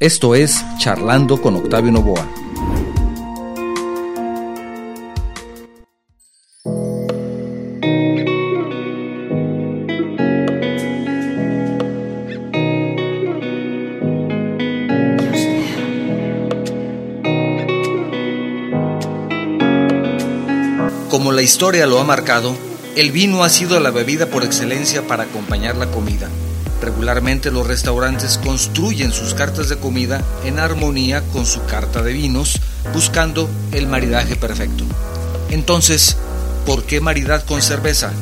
Esto es Charlando con Octavio Novoa. Como la historia lo ha marcado, el vino ha sido la bebida por excelencia para acompañar la comida. Regularmente los restaurantes construyen sus cartas de comida en armonía con su carta de vinos, buscando el maridaje perfecto. Entonces, ¿por qué maridad con cerveza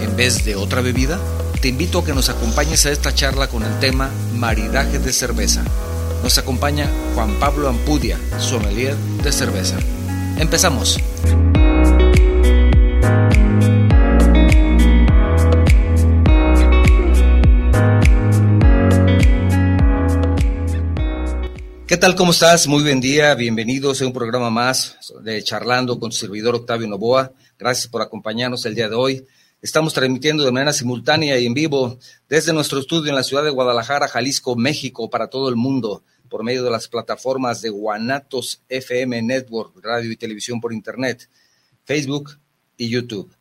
en vez de otra bebida? Te invito a que nos acompañes a esta charla con el tema maridaje de cerveza. Nos acompaña Juan Pablo Ampudia, sommelier de cerveza. Empezamos. ¿Qué tal? ¿Cómo estás? Muy buen día. Bienvenidos a un programa más de Charlando con tu servidor Octavio Novoa. Gracias por acompañarnos el día de hoy. Estamos transmitiendo de manera simultánea y en vivo desde nuestro estudio en la ciudad de Guadalajara, Jalisco, México, para todo el mundo, por medio de las plataformas de Guanatos FM Network, radio y televisión por Internet, Facebook y YouTube.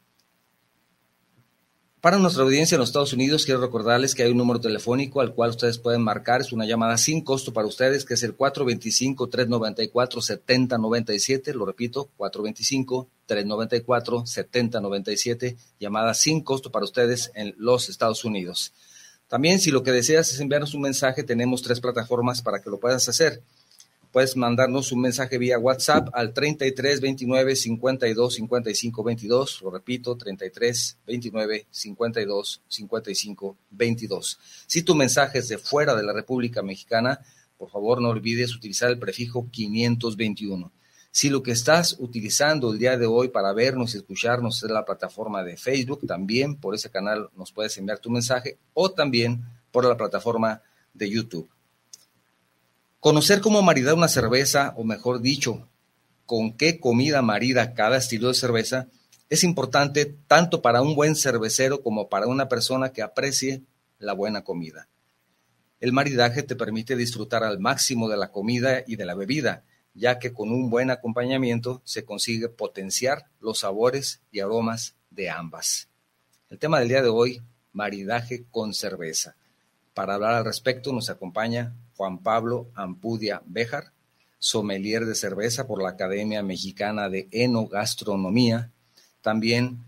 Para nuestra audiencia en los Estados Unidos, quiero recordarles que hay un número telefónico al cual ustedes pueden marcar. Es una llamada sin costo para ustedes, que es el 425-394-7097. Lo repito, 425-394-7097. Llamada sin costo para ustedes en los Estados Unidos. También, si lo que deseas es enviarnos un mensaje, tenemos tres plataformas para que lo puedas hacer puedes mandarnos un mensaje vía WhatsApp al 33 29 52 55 22. Lo repito, 33 29 52 55 22. Si tu mensaje es de fuera de la República Mexicana, por favor no olvides utilizar el prefijo 521. Si lo que estás utilizando el día de hoy para vernos y escucharnos es la plataforma de Facebook, también por ese canal nos puedes enviar tu mensaje o también por la plataforma de YouTube. Conocer cómo maridar una cerveza, o mejor dicho, con qué comida marida cada estilo de cerveza, es importante tanto para un buen cervecero como para una persona que aprecie la buena comida. El maridaje te permite disfrutar al máximo de la comida y de la bebida, ya que con un buen acompañamiento se consigue potenciar los sabores y aromas de ambas. El tema del día de hoy, maridaje con cerveza. Para hablar al respecto nos acompaña Juan Pablo Ampudia Béjar, sommelier de cerveza por la Academia Mexicana de Enogastronomía, también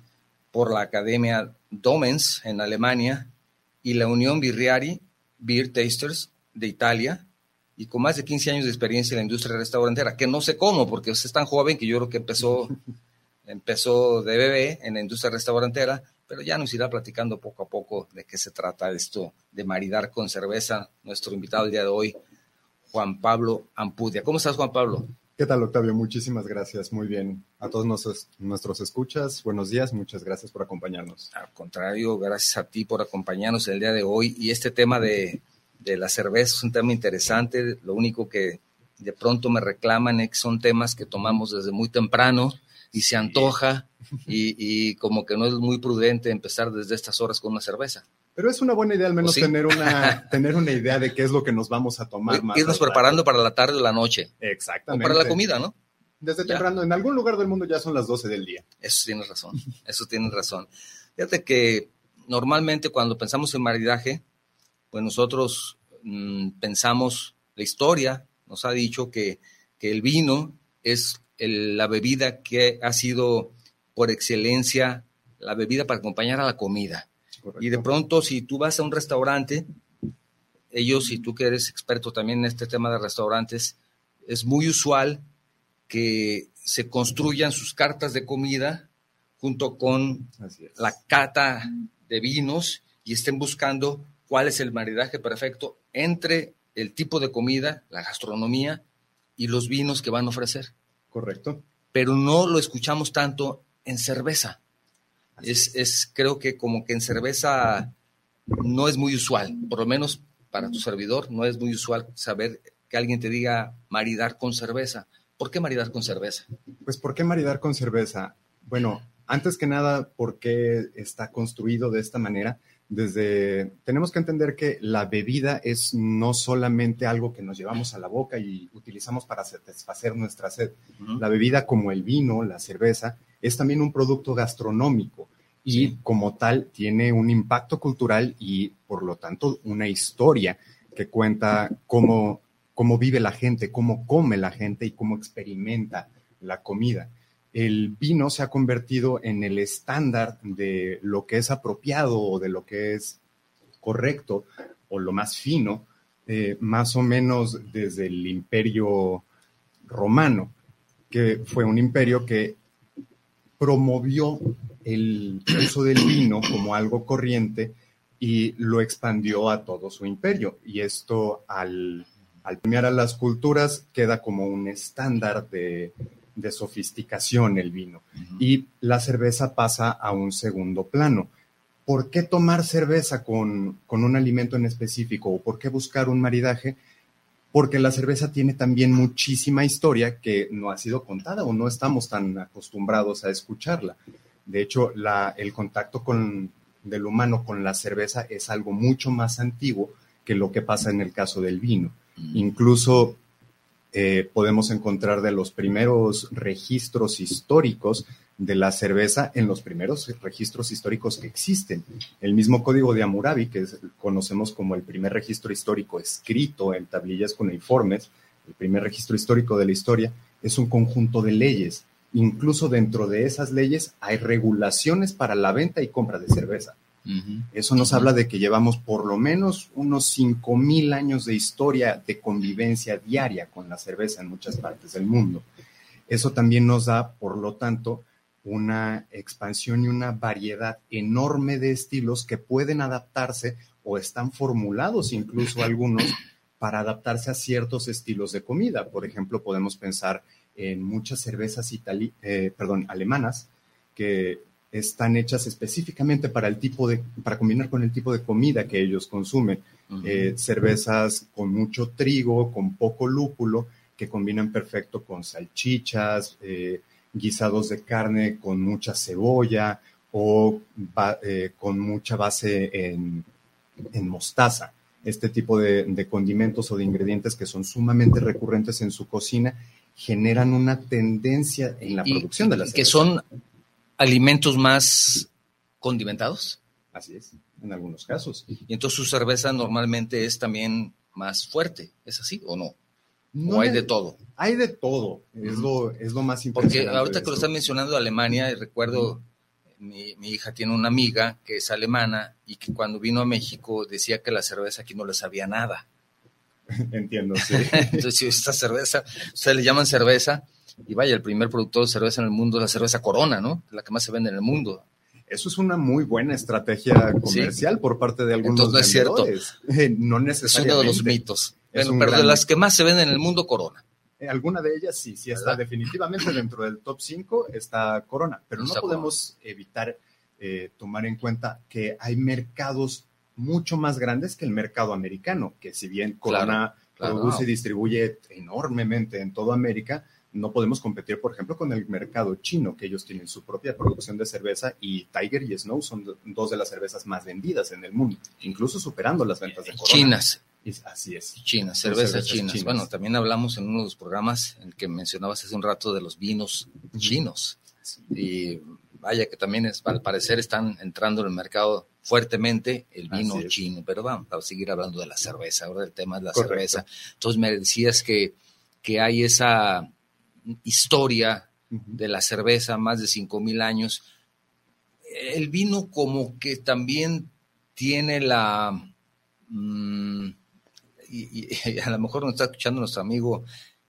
por la Academia Domens en Alemania y la Unión Birriari Beer Tasters de Italia, y con más de 15 años de experiencia en la industria restaurantera, que no sé cómo, porque es tan joven que yo creo que empezó, empezó de bebé en la industria restaurantera, pero ya nos irá platicando poco a poco de qué se trata esto de maridar con cerveza. Nuestro invitado el día de hoy, Juan Pablo Ampudia. ¿Cómo estás, Juan Pablo? ¿Qué tal, Octavio? Muchísimas gracias. Muy bien. A todos nuestros, nuestros escuchas, buenos días. Muchas gracias por acompañarnos. Al contrario, gracias a ti por acompañarnos el día de hoy. Y este tema de, de la cerveza es un tema interesante. Lo único que de pronto me reclaman es que son temas que tomamos desde muy temprano y se antoja y, como que no es muy prudente empezar desde estas horas con una cerveza. Pero es una buena idea al menos tener, una, tener una idea de qué es lo que nos vamos a tomar. Más Irnos preparando para la tarde o la noche. Exactamente. O para la comida, ¿no? Desde temprano, en algún lugar del mundo ya son las 12 del día. Eso tienes razón, eso tienes razón. Fíjate que normalmente cuando pensamos en maridaje, pues nosotros mm, pensamos, la historia nos ha dicho que, que el vino es la bebida que ha sido por excelencia la bebida para acompañar a la comida. Y de pronto, si tú vas a un restaurante, ellos, si tú que eres experto también en este tema de restaurantes, es muy usual que se construyan sus cartas de comida junto con la cata de vinos y estén buscando cuál es el maridaje perfecto entre el tipo de comida, la gastronomía y los vinos que van a ofrecer. Correcto. Pero no lo escuchamos tanto en cerveza. Es, es, creo que como que en cerveza no es muy usual, por lo menos para tu servidor, no es muy usual saber que alguien te diga maridar con cerveza. ¿Por qué maridar con cerveza? Pues ¿por qué maridar con cerveza? Bueno, antes que nada, ¿por qué está construido de esta manera? Desde tenemos que entender que la bebida es no solamente algo que nos llevamos a la boca y utilizamos para satisfacer nuestra sed. La bebida como el vino, la cerveza, es también un producto gastronómico y como tal tiene un impacto cultural y por lo tanto una historia que cuenta cómo, cómo vive la gente, cómo come la gente y cómo experimenta la comida el vino se ha convertido en el estándar de lo que es apropiado o de lo que es correcto o lo más fino, eh, más o menos desde el imperio romano, que fue un imperio que promovió el uso del vino como algo corriente y lo expandió a todo su imperio. Y esto al, al premiar a las culturas queda como un estándar de, de sofisticación el vino y la cerveza pasa a un segundo plano. ¿Por qué tomar cerveza con, con un alimento en específico o por qué buscar un maridaje? Porque la cerveza tiene también muchísima historia que no ha sido contada o no estamos tan acostumbrados a escucharla. De hecho, la, el contacto con, del humano con la cerveza es algo mucho más antiguo que lo que pasa en el caso del vino. Incluso eh, podemos encontrar de los primeros registros históricos de la cerveza en los primeros registros históricos que existen. El mismo código de Hammurabi, que conocemos como el primer registro histórico escrito en tablillas cuneiformes, el primer registro histórico de la historia, es un conjunto de leyes. Incluso dentro de esas leyes hay regulaciones para la venta y compra de cerveza. Eso nos habla de que llevamos por lo menos unos 5.000 años de historia de convivencia diaria con la cerveza en muchas partes del mundo. Eso también nos da, por lo tanto, una expansión y una variedad enorme de estilos que pueden adaptarse o están formulados incluso algunos para adaptarse a ciertos estilos de comida. Por ejemplo, podemos pensar en muchas cervezas eh, perdón, alemanas que están hechas específicamente para el tipo de, para combinar con el tipo de comida que ellos consumen. Eh, cervezas con mucho trigo, con poco lúpulo, que combinan perfecto con salchichas, eh, guisados de carne con mucha cebolla o eh, con mucha base en, mostaza. Este tipo de, condimentos o de ingredientes que son sumamente recurrentes en su cocina generan una tendencia en la producción de las que son alimentos más condimentados. Así es, en algunos casos. Y entonces su cerveza normalmente es también más fuerte, ¿es así o no? no hay de todo? Hay de todo, es, lo, es lo más importante. Porque ahorita que lo están mencionando Alemania, recuerdo, mi, mi, hija tiene una amiga que es alemana y que cuando vino a México decía que la cerveza aquí no le sabía nada. Entiendo, sí. entonces, esta cerveza, ustedes le llaman cerveza, y vaya, el primer productor de cerveza en el mundo es la cerveza Corona, ¿no? La que más se vende en el mundo. Eso es una muy buena estrategia comercial por parte de algunos Entonces, no es cierto. Eh, no necesariamente. Es uno de los mitos. pero de las que más se venden en el mundo, Corona. Eh, alguna de ellas sí, sí está definitivamente dentro del top 5, está Corona, pero no podemos evitar eh, tomar en cuenta que hay mercados mucho más grandes que el mercado americano, que si bien Corona produce y distribuye enormemente en toda América, no podemos competir, por ejemplo, con el mercado chino, que ellos tienen su propia producción de cerveza y Tiger y Snow son dos de las cervezas más vendidas en el mundo, incluso superando las ventas de Corona. Chinas. así es. Chinas, cervezas, chinas. Bueno, también hablamos en uno de los programas en el que mencionabas hace un rato de los vinos chinos. Y vaya que también es, al parecer están entrando en el mercado fuertemente el vino chino, pero vamos a seguir hablando de la cerveza, ahora el tema es la cerveza. Entonces me decías que, que hay esa historia de la cerveza, más de 5.000 años. El vino como que también tiene la... Mm, y, a lo mejor nos está escuchando nuestro amigo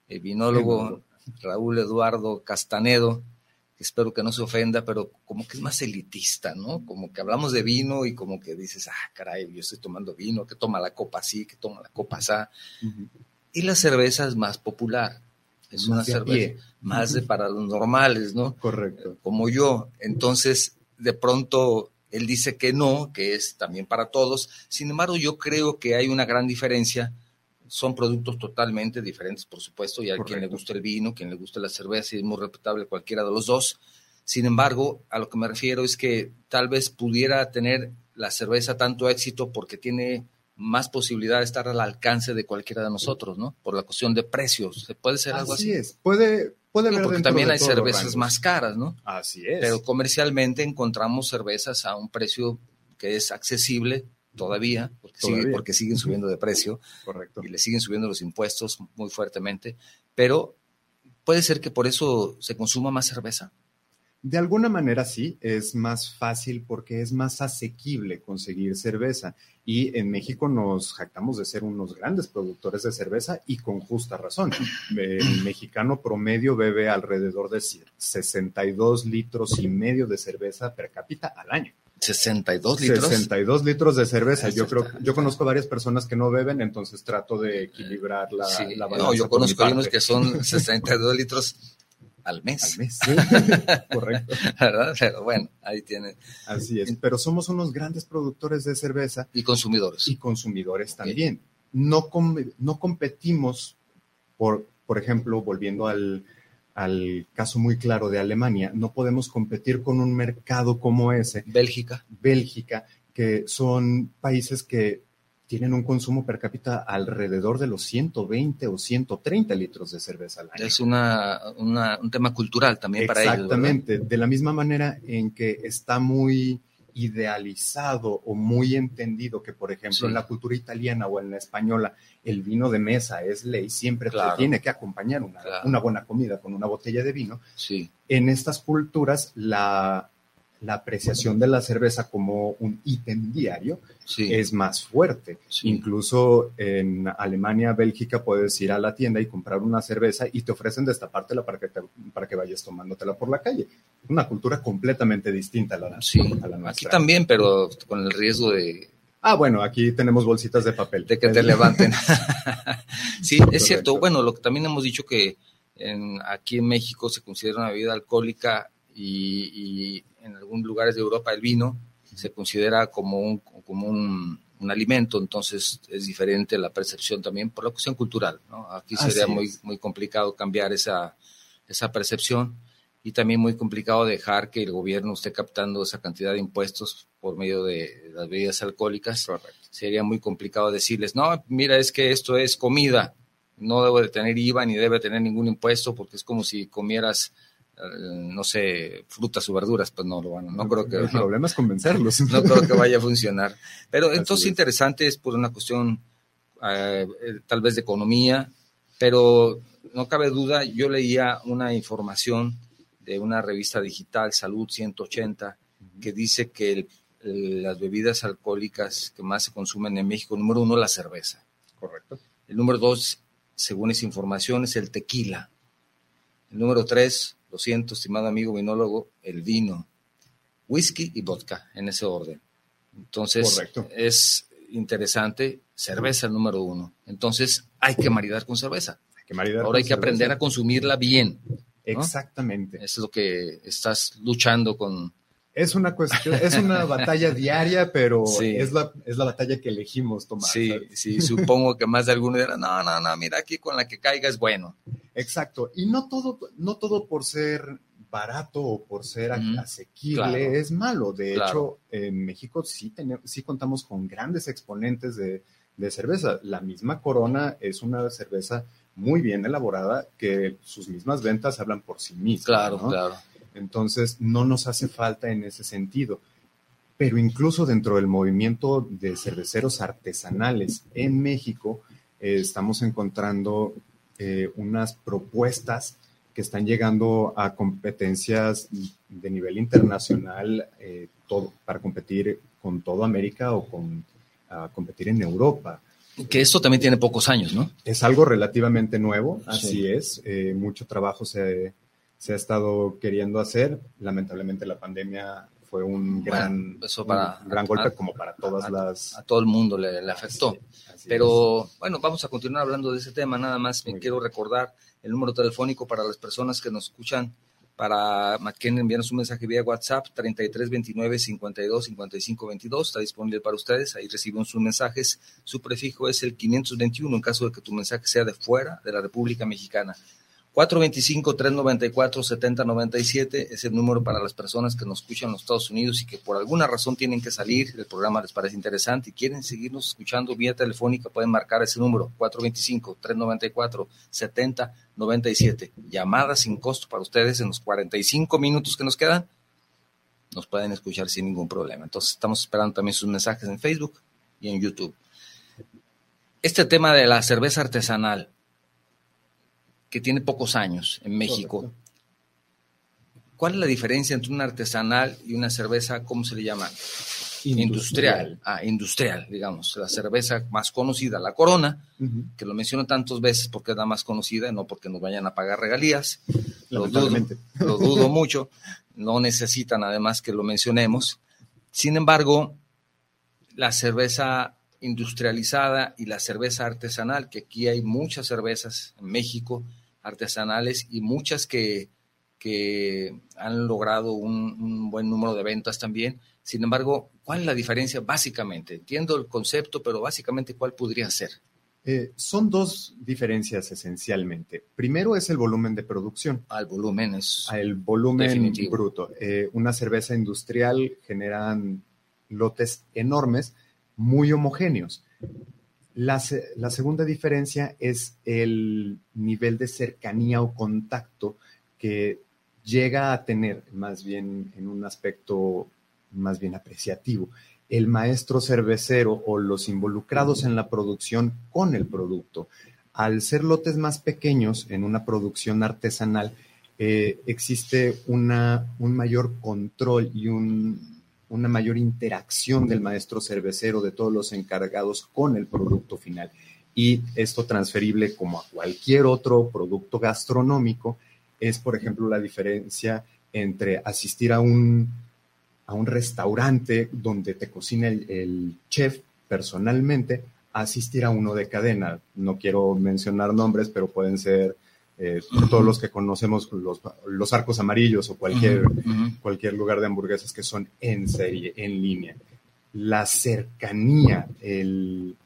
el vinólogo Raúl Eduardo Castanedo, que espero que no se ofenda, pero como que es más elitista, ¿no? Como que hablamos de vino y como que dices, ah, caray, yo estoy tomando vino, que toma la copa así, que toma la copa así. Y la cerveza es más popular es una cerveza más de para los normales, ¿no? Correcto. Como yo. Entonces, de pronto, él dice que no, que es también para todos. Sin embargo, yo creo que hay una gran diferencia. Son productos totalmente diferentes, por supuesto, y a quien le gusta el vino, quien le gusta la cerveza, y es muy respetable cualquiera de los dos. Sin embargo, a lo que me refiero es que tal vez pudiera tener la cerveza tanto éxito porque tiene más posibilidad de estar al alcance de cualquiera de nosotros, ¿no? Por la cuestión de precios. ¿Se puede ser algo así? Así es. Puede, puede haber porque también de hay cervezas más caras, ¿no? Así es. Pero comercialmente encontramos cervezas a un precio que es accesible todavía, porque, sigue- Todavía. porque siguen subiendo de precio Correcto. y le siguen subiendo los impuestos muy fuertemente, pero puede ser que por eso se consuma más cerveza. De alguna manera sí, es más fácil porque es más asequible conseguir cerveza. Y en México nos jactamos de ser unos grandes productores de cerveza y con justa razón. El mexicano promedio bebe alrededor de 62 litros y medio de cerveza per cápita al año. 62 litros. 62 litros de cerveza. Yo creo, yo conozco varias personas que no beben, entonces trato de equilibrar la, Sí, la no, yo conozco a unos parte. que son 62 litros al mes, al mes. Correcto. ¿verdad? Pero bueno, ahí tienen. Así es. Pero somos unos grandes productores de cerveza Y consumidores. y consumidores también. No, com- no competimos, por, por ejemplo, volviendo al, al caso muy claro de Alemania, no podemos competir con un mercado como ese, Bélgica. Bélgica, que son países que tienen un consumo per cápita alrededor de los 120 o 130 litros de cerveza al año. Es una, una- un tema cultural también para ellos. Exactamente, de la misma manera en que está muy idealizado o muy entendido que, por ejemplo, Sí. en la cultura italiana o en la española, el vino de mesa es ley, siempre tiene que acompañar una, Claro. una buena comida con una botella de vino. Sí, En estas culturas, la, la apreciación de la cerveza como un ítem diario sí. es más fuerte. Sí. Incluso en Alemania, Bélgica, puedes ir a la tienda y comprar una cerveza y te ofrecen destapártela para que, te- para que vayas tomándotela por la calle. Una cultura completamente distinta a la, Sí, a la aquí nuestra. también, pero con el riesgo de, Ah, bueno, aquí tenemos bolsitas de papel. de que te levanten. sí, es cierto. Bueno, lo que también hemos dicho que en- aquí en México se considera una bebida alcohólica y, y en algunos lugares de Europa el vino se considera como un, como un, un alimento, entonces es diferente la percepción también por la cuestión cultural. ¿no? Aquí Así sería es. muy, muy complicado cambiar esa, esa percepción y también muy complicado dejar que el gobierno esté captando esa cantidad de impuestos por medio de las bebidas alcohólicas Correcto. sería muy complicado decirles, no, mira, es que esto es comida, no debe de tener IVA ni debe tener ningún impuesto porque es como si comieras, no sé, frutas o verduras, pues no lo van, no creo que El no, problema es convencerlos. no creo que vaya a funcionar. Pero entonces es. interesante es por una cuestión eh, eh, tal vez de economía, pero no cabe duda, yo leía una información de una revista digital, Salud 180, que dice que el- el- las bebidas alcohólicas que más se consumen en México, número uno, la cerveza. Correcto. El número dos, según esa información, es el tequila. El número tres, lo siento, estimado amigo vinólogo, el vino. Whisky y vodka, en ese orden. Entonces, Correcto. es interesante, cerveza número uno. Entonces, hay que maridar con cerveza. Hay que maridar Ahora hay que aprender a consumirla bien. Exactamente. Es lo que estás luchando con. Es una cuestión, es una batalla diaria, pero Sí. es, la, es la batalla que elegimos tomar. Sí, ¿sabes? sí, supongo que más de alguno dirá, no, no, no, mira, aquí con la que caiga es bueno. Exacto. Y no todo, no todo por ser barato o por ser asequible Claro. es malo. De Claro. hecho, en México sí, tenemos, sí contamos con grandes exponentes de, de cerveza. La misma Corona es una cerveza muy bien elaborada que sus mismas ventas hablan por sí mismas. Claro, ¿no? claro. Entonces, no nos hace falta en ese sentido. Pero incluso dentro del movimiento de cerveceros artesanales en México, eh, estamos encontrando eh, unas propuestas que están llegando a competencias de nivel internacional eh, todo, para competir con toda América o con a competir en Europa. Que esto también tiene pocos años, ¿no? Es algo relativamente nuevo, así Sí. es. Eh, mucho trabajo se, se ha estado queriendo hacer. Lamentablemente la pandemia fue un gran, eso para- un gran golpe a- como para todas a- las... A todo el mundo le, le afectó. Así- Pero bueno, vamos a continuar hablando de ese tema. Nada más me Muy quiero recordar el número telefónico para las personas que nos escuchan. Para que enviarnos un mensaje vía WhatsApp 33 29 52 55 22 está disponible para ustedes. Ahí reciben sus mensajes. Su prefijo es el 521 en caso de que tu mensaje sea de fuera de la República Mexicana. 425-394-7097 es el número para las personas que nos escuchan en los Estados Unidos y que por alguna razón tienen que salir, el programa les parece interesante y quieren seguirnos escuchando vía telefónica, pueden marcar ese número, 425-394-7097. Llamadas sin costo para ustedes en los 45 minutos que nos quedan. Nos pueden escuchar sin ningún problema. Entonces estamos esperando también sus mensajes en Facebook y en YouTube. Este tema de la cerveza artesanal, que tiene pocos años en México. ¿Cuál es la diferencia entre una artesanal y una cerveza, cómo se le llama? Industrial. Ah, industrial, digamos. La cerveza más conocida, la Corona, que lo menciono tantas veces porque es la más conocida, no porque nos vayan a pagar regalías. Lo dudo, lo dudo mucho. No necesitan además que lo mencionemos. Sin embargo, la cerveza industrializada y la cerveza artesanal, que aquí hay muchas cervezas en México, artesanales y muchas que, que han logrado un, buen número de ventas también. Sin embargo, ¿cuál es la diferencia básicamente? Entiendo el concepto, pero básicamente, ¿cuál podría ser? Eh, son dos diferencias esencialmente. Primero es el volumen de producción. Al volumen es. El volumen bruto. Eh, una cerveza industrial generan lotes enormes, muy homogéneos. La, segunda diferencia es el nivel de cercanía o contacto que llega a tener, más bien en un aspecto más bien apreciativo, el maestro cervecero o los involucrados en la producción con el producto. Al ser lotes más pequeños en una producción artesanal, eh, existe una, un mayor control y un, una mayor interacción del maestro cervecero, de todos los encargados con el producto final. Y esto transferible como a cualquier otro producto gastronómico es, por ejemplo, la diferencia entre asistir a un, a un restaurante donde te cocina el, chef personalmente, asistir a uno de cadena. No quiero mencionar nombres, pero pueden ser eh, todos los que conocemos los, arcos amarillos o cualquier, cualquier lugar de hamburguesas que son en serie, en línea. La cercanía, el,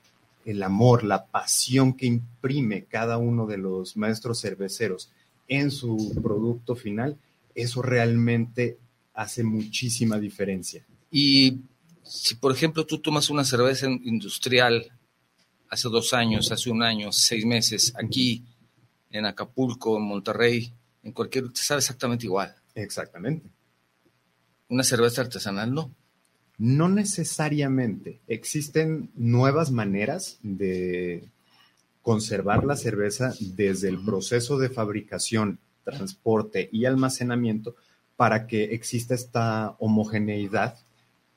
amor, la pasión que imprime cada uno de los maestros cerveceros en su producto final, eso realmente hace muchísima diferencia. Y si, por ejemplo, tú tomas una cerveza industrial hace dos años, hace un año, seis meses, aquí, en Acapulco, en Monterrey, en cualquier, te sabe exactamente igual. Exactamente. Una cerveza artesanal no. No necesariamente. Existen nuevas maneras de conservar la cerveza desde el proceso de fabricación, transporte y almacenamiento para que exista esta homogeneidad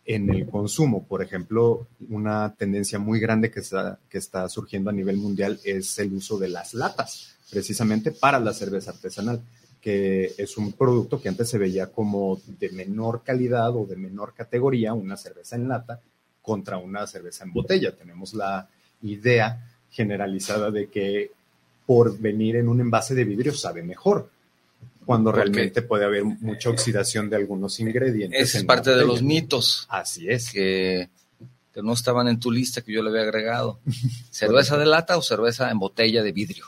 en el consumo. Por ejemplo, una tendencia muy grande que está, que está surgiendo a nivel mundial es el uso de las latas precisamente para la cerveza artesanal, que es un producto que antes se veía como de menor calidad o de menor categoría, una cerveza en lata contra una cerveza en botella. Tenemos la idea generalizada de que por venir en un envase de vidrio sabe mejor, cuando realmente puede haber mucha oxidación de algunos ingredientes. Es parte de los mitos. Así es. Que no estaban en tu lista que yo le había agregado. ¿Cerveza de lata o cerveza en botella de vidrio?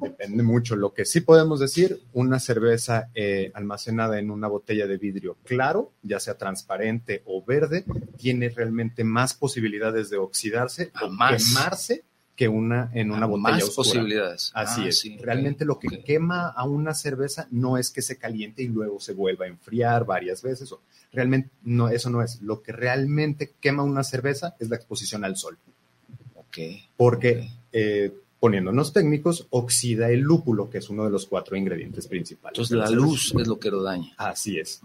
Depende mucho. Lo que sí podemos decir, una cerveza eh, almacenada en una botella de vidrio claro, ya sea transparente o verde, tiene realmente más posibilidades de oxidarse o quemarse que una en una botella más posibilidades. Así ah, es. Realmente lo que quema a una cerveza no es que se caliente y luego se vuelva a enfriar varias veces. Realmente no, eso no es. Lo que realmente quema una cerveza es la exposición al sol. Ok. Porque, eh, poniéndonos técnicos, oxida el lúpulo, que es uno de los cuatro ingredientes principales. Entonces la luz es lo que lo daña. Así es.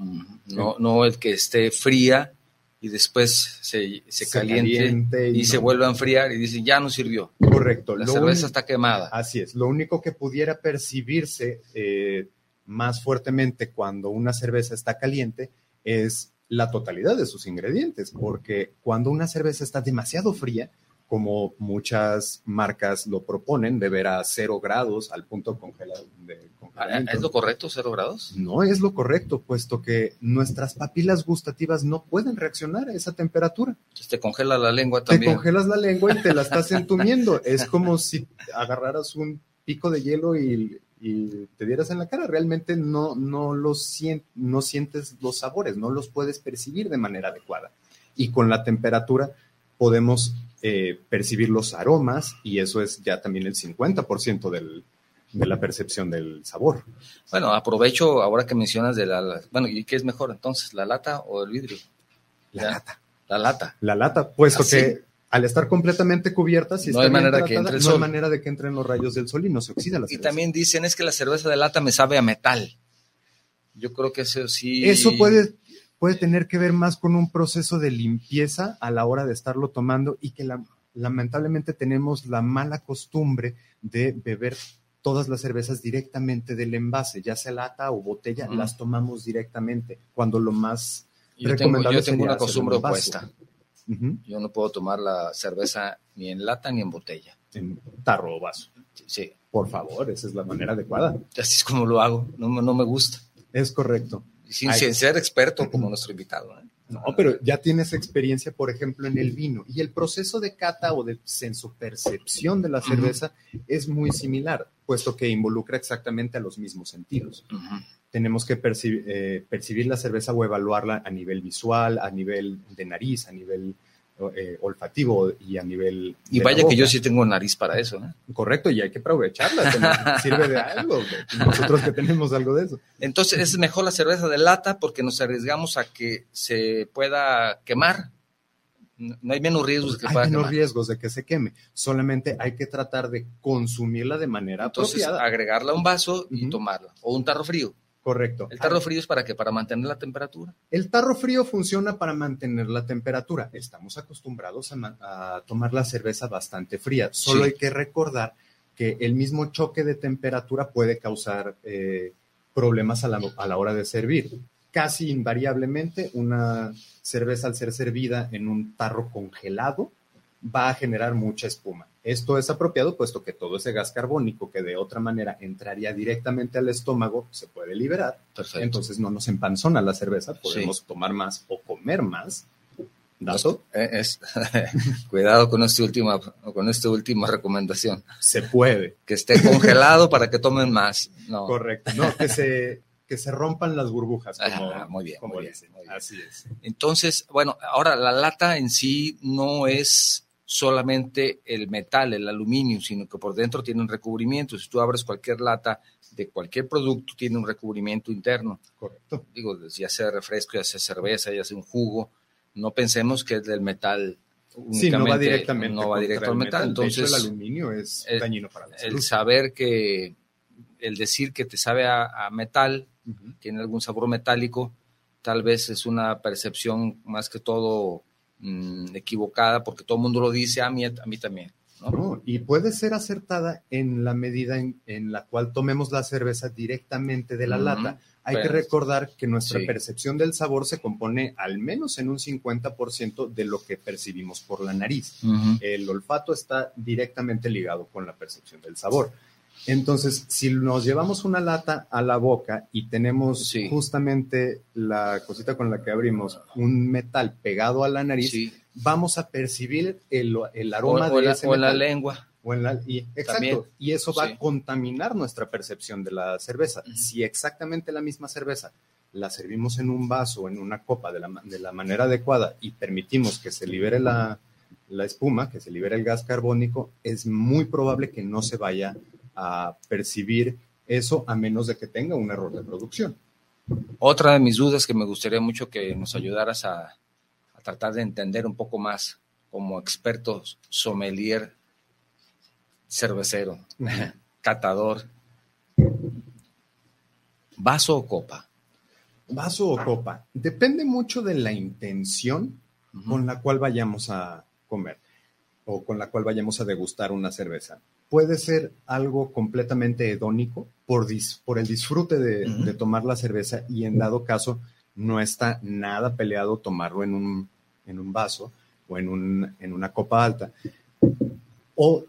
No, no el que esté fría y después se, se, caliente, y, se vuelve a enfriar y dicen, ya no sirvió. Correcto. La cerveza está quemada. Así es. Lo único que pudiera percibirse eh, más fuertemente cuando una cerveza está caliente es la totalidad de sus ingredientes, porque cuando una cerveza está demasiado fría, como muchas marcas lo proponen, beber a cero grados al punto congelado. De congelamiento. ¿Es lo correcto, cero grados? No es lo correcto, puesto que nuestras papilas gustativas no pueden reaccionar a esa temperatura. Entonces te congela la lengua también. Te congelas la lengua y te la estás entumiendo. es como si agarraras un pico de hielo y y te dieras en la cara. Realmente no, no, los no sientes los sabores, no los puedes percibir de manera adecuada. Y con la temperatura podemos eh, percibir los aromas y eso es ya también el 50% del, de la percepción del sabor. Bueno, aprovecho ahora que mencionas de la, bueno, ¿y qué es mejor entonces, la lata o el vidrio? La lata. La lata. La lata, puesto que al estar completamente cubierta, si no hay manera de que entre el sol. no hay manera de que entren los rayos del sol y no se oxida la cerveza. Y también dicen es que la cerveza de lata me sabe a metal. Yo creo que eso sí. Eso puede, puede tener que ver más con un proceso de limpieza a la hora de estarlo tomando y que lamentablemente tenemos la mala costumbre de beber todas las cervezas directamente del envase, ya sea lata o botella, las tomamos directamente, cuando lo más yo recomendable tengo, yo tengo una costumbre opuesta. Yo no puedo tomar la cerveza ni en lata ni en botella. En tarro o vaso. Sí. Por favor, esa es la manera adecuada. Así es como lo hago, no, no me gusta. Es correcto. Sin, ser experto como nuestro invitado. ¿eh? No, pero ya tienes experiencia, por ejemplo, en el vino. Y el proceso de cata o de sensopercepción de la cerveza es muy similar, puesto que involucra exactamente a los mismos sentidos. Tenemos que eh, percibir la cerveza o evaluarla a nivel visual, a nivel de nariz, a nivel eh, olfativo y a nivel. Y vaya que yo sí tengo nariz para eso. ¿eh? Correcto, y hay que aprovecharla, sirve de algo. Nosotros que tenemos algo de eso. Entonces, es mejor la cerveza de lata porque nos arriesgamos a que se pueda quemar. No hay menos riesgos de que hay menos riesgos de que se queme. Solamente hay que tratar de consumirla de manera Entonces, agregarla a un vaso y tomarla. O un tarro frío. Correcto. ¿El tarro frío es para qué? ¿Para mantener la temperatura? El tarro frío funciona para mantener la temperatura. Estamos acostumbrados a, tomar la cerveza bastante fría. Solo hay que recordar que el mismo choque de temperatura puede causar eh, problemas a la, a la hora de servir. Casi invariablemente, una cerveza al ser servida en un tarro congelado va a generar mucha espuma. Esto es apropiado puesto que todo ese gas carbónico que de otra manera entraría directamente al estómago se puede liberar. Entonces no nos empanzona la cerveza, podemos tomar más o comer más. ¿Dato? Eh, cuidado con, este última, con esta última recomendación. Se puede. Que esté congelado para que tomen más. Correcto. No, que se, que se rompan las burbujas. muy bien, muy bien. Así es. Entonces, bueno, ahora la lata en sí no es solamente el metal, el aluminio, sino que por dentro tiene un recubrimiento. Si tú abres cualquier lata de cualquier producto, tiene un recubrimiento interno. Correcto. Digo, ya sea refresco, ya sea cerveza, ya sea un jugo, no pensemos que es del metal. Sí, no va directamente. No va directo al metal. Entonces, el aluminio es dañino para la salud. El saber que, el decir que te sabe a, metal, tiene algún sabor metálico, tal vez es una percepción más que todo Mm, equivocada porque todo el mundo lo dice, a mí, a mí también. ¿no? y puede ser acertada en la medida en, la cual tomemos la cerveza directamente de la lata. Hay que recordar que nuestra percepción del sabor se compone al menos en un 50% de lo que percibimos por la nariz. El olfato está directamente ligado con la percepción del sabor. Entonces, si nos llevamos una lata a la boca y tenemos justamente la cosita con la que abrimos un metal pegado a la nariz, vamos a percibir el, aroma de ese o la lengua. O en la, y, exacto. Y eso va a contaminar nuestra percepción de la cerveza. Si exactamente la misma cerveza la servimos en un vaso o en una copa de la, de la manera adecuada y permitimos que se libere la, la espuma, que se libere el gas carbónico, es muy probable que no se vaya a percibir eso a menos de que tenga un error de producción. Otra de mis dudas que me gustaría mucho que nos ayudaras a, tratar de entender un poco más como experto sommelier, cervecero, catador. ¿Vaso o copa? Vaso o copa. Depende mucho de la intención con la cual vayamos a comer o con la cual vayamos a degustar una cerveza puede ser algo completamente hedónico por, por el disfrute de, tomar la cerveza y en dado caso no está nada peleado tomarlo en un, en un vaso o en, un, en una copa alta. O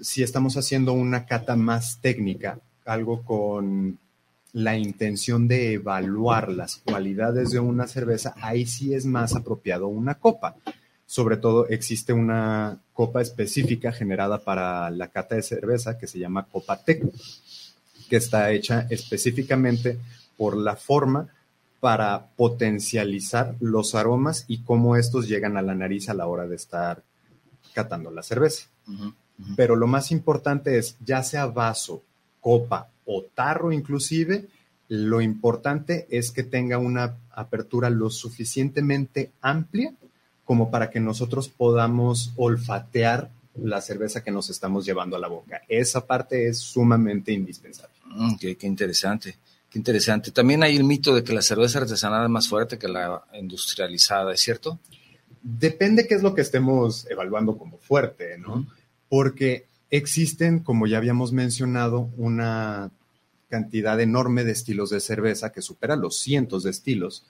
si estamos haciendo una cata más técnica, algo con la intención de evaluar las cualidades de una cerveza, ahí sí es más apropiado una copa. Sobre todo existe una copa específica generada para la cata de cerveza que se llama Copa Tec. que está hecha específicamente por la forma para potencializar los aromas y cómo estos llegan a la nariz a la hora de estar catando la cerveza. Pero lo más importante es, ya sea vaso, copa o tarro inclusive, lo importante es que tenga una apertura lo suficientemente amplia como para que nosotros podamos olfatear la cerveza que nos estamos llevando a la boca. Esa parte es sumamente indispensable. Mm, qué, interesante, qué interesante. También hay el mito de que la cerveza artesanal es más fuerte que la industrializada, ¿es cierto? Depende qué es lo que estemos evaluando como fuerte, ¿no? Porque existen, como ya habíamos mencionado, una cantidad enorme de estilos de cerveza que supera los cientos de estilos.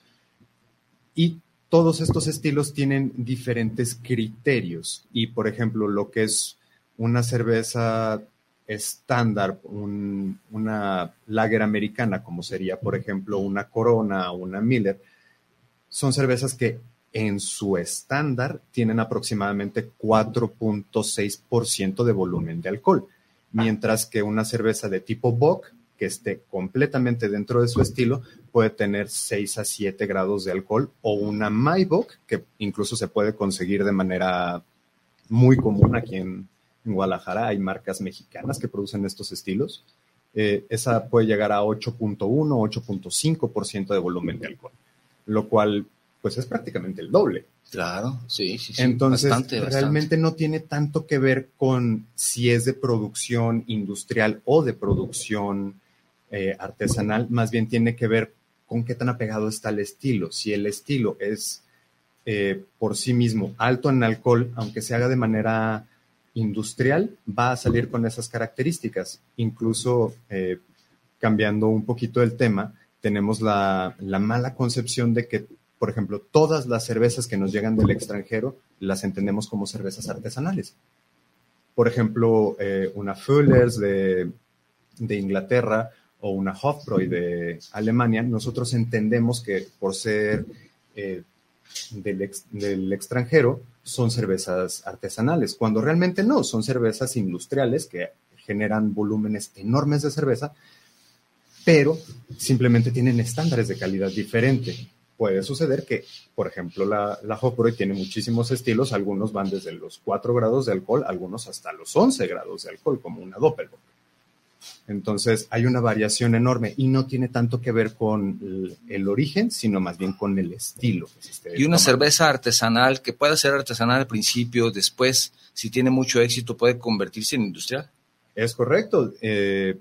Y todos estos estilos tienen diferentes criterios. Y, por ejemplo, lo que es una cerveza estándar, una lager americana, como sería, por ejemplo, una Corona o una Miller, son cervezas que en su estándar tienen aproximadamente 4.6% de volumen de alcohol, mientras que una cerveza de tipo Bock que esté completamente dentro de su estilo, puede tener 6 a 7 grados de alcohol o una Maibok, que incluso se puede conseguir de manera muy común aquí en, Guadalajara. Hay marcas mexicanas que producen estos estilos. Eh, esa puede llegar a 8.1, 8.5% de volumen de alcohol, lo cual pues es prácticamente el doble. Claro, sí, sí, sí. Entonces, realmente no tiene tanto que ver con si es de producción industrial o de producción eh, artesanal, más bien tiene que ver con qué tan apegado está el estilo. Si el estilo es eh, por sí mismo alto en alcohol, aunque se haga de manera industrial, va a salir con esas características. Incluso eh, cambiando un poquito el tema, tenemos la, mala concepción de que, por ejemplo, todas las cervezas que nos llegan del extranjero las entendemos como cervezas artesanales. Por ejemplo, una Fuller's de, de Inglaterra o una Hofbräu de Alemania, nosotros entendemos que por ser eh, del, extranjero son cervezas artesanales, cuando realmente no, son cervezas industriales que generan volúmenes enormes de cerveza, pero simplemente tienen estándares de calidad diferente. Puede suceder que, por ejemplo, la, la Hofbräu tiene muchísimos estilos, algunos van desde los 4 grados de alcohol, algunos hasta los 11 grados de alcohol, como una Doppelbock. Entonces hay una variación enorme y no tiene tanto que ver con el, origen, sino más bien con el estilo. y una cerveza artesanal que pueda ser artesanal al principio, después, si tiene mucho éxito, puede convertirse en industrial. Es correcto. Eh,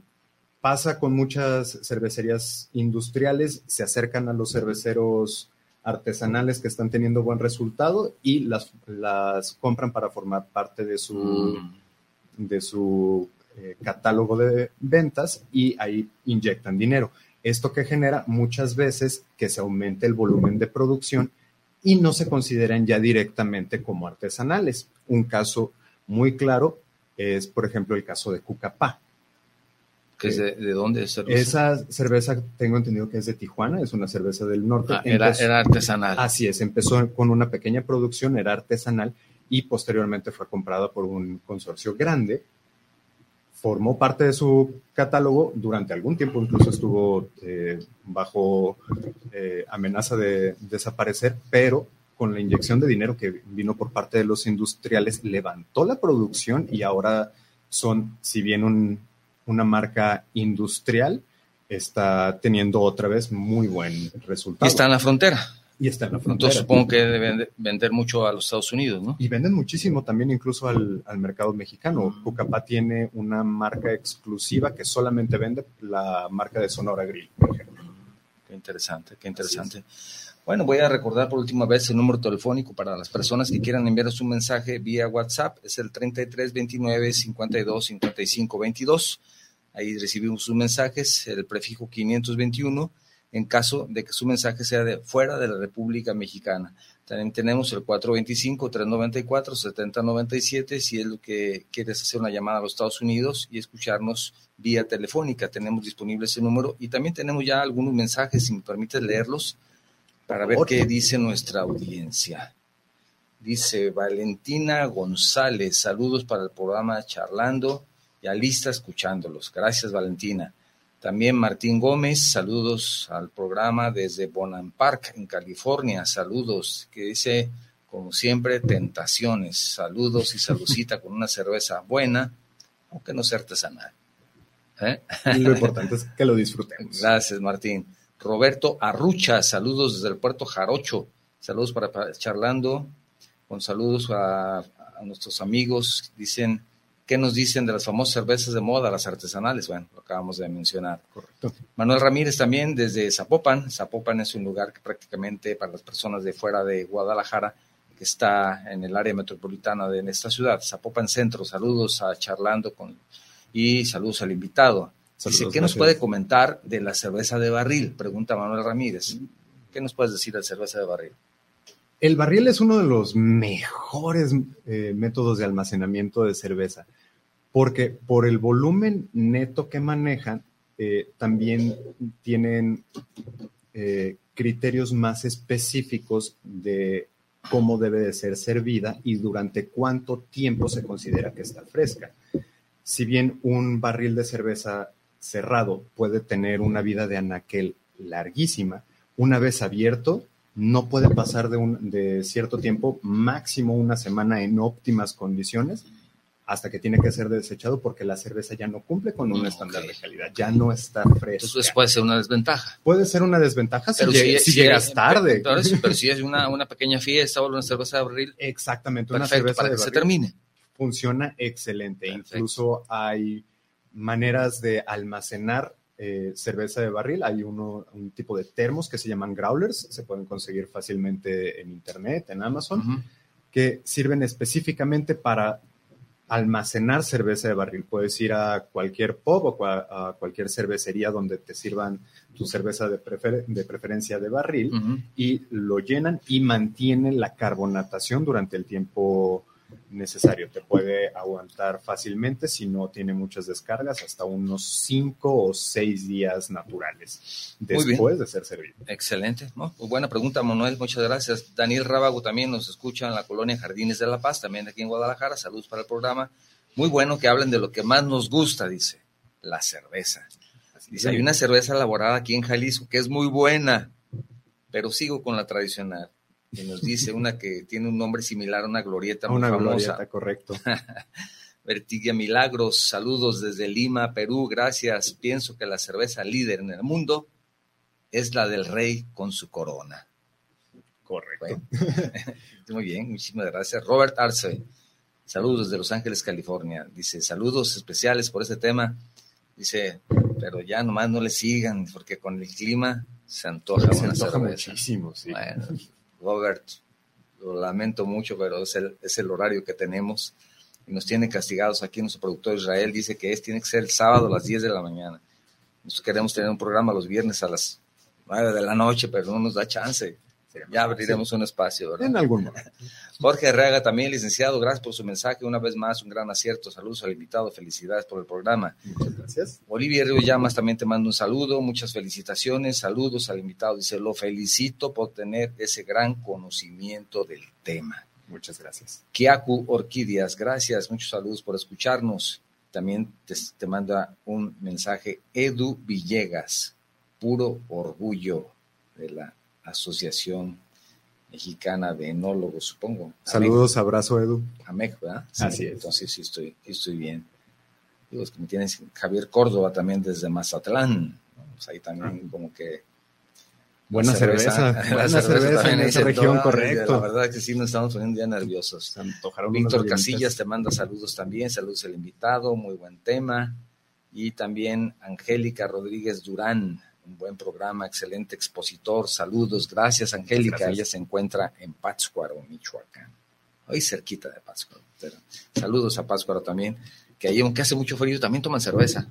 pasa con muchas cervecerías industriales, se acercan a los cerveceros artesanales que están teniendo buen resultado y las, las compran para formar parte de su, mm. de su eh, catálogo de ventas y ahí inyectan dinero. Esto que genera muchas veces que se aumente el volumen de producción y no se consideran ya directamente como artesanales. Un caso muy claro es, por ejemplo, el caso de Cucapá. de, dónde es Esa cerveza tengo entendido que es de Tijuana, es una cerveza del norte. Ah, era, era, artesanal. Así es, empezó con una pequeña producción, era artesanal y posteriormente fue comprada por un consorcio grande formó parte de su catálogo durante algún tiempo, incluso estuvo eh, bajo eh, amenaza de desaparecer, pero con la inyección de dinero que vino por parte de los industriales, levantó la producción y ahora son, si bien una marca industrial, está teniendo otra vez muy buen resultado. Está en la frontera. Y está en la frontera. Entonces supongo que deben vender mucho a los Estados Unidos, ¿no? Y venden muchísimo también incluso al, mercado mexicano. Cucapá tiene una marca exclusiva que solamente vende la marca de Sonora Grill, por ejemplo. Qué interesante, qué interesante. Bueno, voy a recordar por última vez el número telefónico para las personas que quieran enviar un mensaje vía WhatsApp. Es el 3329 52 55 22. Ahí recibimos sus mensajes, el prefijo 521 en caso de que su mensaje sea de fuera de la República Mexicana. También tenemos el 425-394-7097 si es lo que quieres hacer una llamada a los Estados Unidos y escucharnos vía telefónica. Tenemos disponible ese número y también tenemos ya algunos mensajes, si me permites leerlos, para ver qué dice nuestra audiencia. Dice Valentina González, saludos para el programa Charlando, ya lista escuchándolos. Gracias, Valentina. También Martín Gómez, saludos al programa desde Bonham Park, en California. Saludos, que dice, como siempre, tentaciones. Saludos y saludcita con una cerveza buena, aunque no sea artesanal. ¿Eh? Lo importante es que lo disfrutemos. Gracias, Martín. Roberto Arrucha, saludos desde el puerto Jarocho. Saludos para, charlando, con saludos a, a nuestros amigos. Dicen, ¿qué nos dicen de las famosas cervezas de moda, las artesanales? Bueno, lo acabamos de mencionar. Correcto. Manuel Ramírez también desde Zapopan. Zapopan es un lugar que prácticamente para las personas de fuera de Guadalajara, que está en el área metropolitana de esta ciudad, Zapopan Centro. Saludos a charlando con y saludos al invitado. Dice, ¿qué nos puede comentar de la cerveza de barril? Pregunta Manuel Ramírez. ¿Qué nos puedes decir de la cerveza de barril? El barril es uno de los mejores eh, métodos de almacenamiento de cerveza, porque por el volumen neto que manejan, eh, también tienen eh, criterios más específicos de cómo debe de ser servida y durante cuánto tiempo se considera que está fresca. Si bien un barril de cerveza cerrado puede tener una vida de anaquel larguísima, una vez abierto no puede pasar de, un, de cierto tiempo, máximo una semana en óptimas condiciones, hasta que tiene que ser desechado porque la cerveza ya no cumple con un estándar de calidad, ya no está fresca. Entonces puede ser una desventaja. Puede ser una desventaja pero si, si, llegas tarde. Pero, pero, si es una, una pequeña fiesta o una cerveza de barril. Exactamente, una cerveza para que se termine funciona excelente. Incluso hay maneras de almacenar eh, cerveza de barril. Hay uno, un tipo de termos que se llaman growlers, se pueden conseguir fácilmente en internet, en Amazon, que sirven específicamente para almacenar cerveza de barril. Puedes ir a cualquier pub o a cualquier cervecería donde te sirvan tu cerveza de, de preferencia de barril y lo llenan y mantienen la carbonatación durante el tiempo necesario. Te puede aguantar fácilmente si no tiene muchas descargas, hasta unos 5 o 6 días naturales después de ser servido. Excelente. Muy buena pregunta, Manuel. Muchas gracias. Daniel Rábago también nos escucha en la colonia Jardines de la Paz, también aquí en Guadalajara. Saludos para el programa. Muy bueno que hablen de lo que más nos gusta, dice, la cerveza. Dice, hay una cerveza elaborada aquí en Jalisco que es muy buena, pero sigo con la tradicional que nos dice una que tiene un nombre similar a una glorieta muy una famosa. Glorieta, correcto. Vertigia Milagros, saludos desde Lima, Perú, gracias. Pienso que la cerveza líder en el mundo es la del rey con su corona. Correcto. muy bien, muchísimas gracias. Robert Arce, saludos desde Los Ángeles, California. Dice, saludos especiales por este tema. Dice, pero ya nomás no le sigan, porque con el clima se antoja se una antoja cerveza. muchísimo, sí. Bueno, Robert, lo lamento mucho, pero es el, es el horario que tenemos y nos tiene castigados aquí nuestro productor Israel, dice que es, tiene que ser el sábado a las 10 de la mañana. Nosotros queremos tener un programa los viernes a las 9 de la noche, pero no nos da chance. Ya abriremos un espacio, ¿verdad? En algún momento. Jorge Herrera también, licenciado, gracias por su mensaje. Una vez más, un gran acierto. Saludos al invitado, felicidades por el programa. Muchas gracias. Olivia Río Llamas también te mando un saludo, muchas felicitaciones. Saludos al invitado. Dice, lo felicito por tener ese gran conocimiento del tema. Muchas gracias. Kiaku Orquídeas, gracias. Muchos saludos por escucharnos. También te, te manda un mensaje Edu Villegas, puro orgullo de la Asociación Mexicana de Enólogos, supongo. Saludos, abrazo, Edu. AMEC, ¿verdad? Sí, Así es. Entonces sí estoy, estoy bien. Digo, es que me tienes Javier Córdoba también desde Mazatlán. Pues ahí también ah. como que... Buena cerveza, cerveza buena cerveza, cerveza en esa región, correcto. La verdad que sí nos estamos poniendo ya nerviosos. Víctor Casillas te manda saludos también, saludos al invitado, muy buen tema. Y también Angélica Rodríguez Durán, un buen programa, excelente expositor. Saludos, gracias Angélica. Gracias. Ella se encuentra en Pátzcuaro, Michoacán. Hoy cerquita de Pátzcuaro. Saludos a Pátzcuaro también, que ahí aunque hace mucho frío también toman cerveza.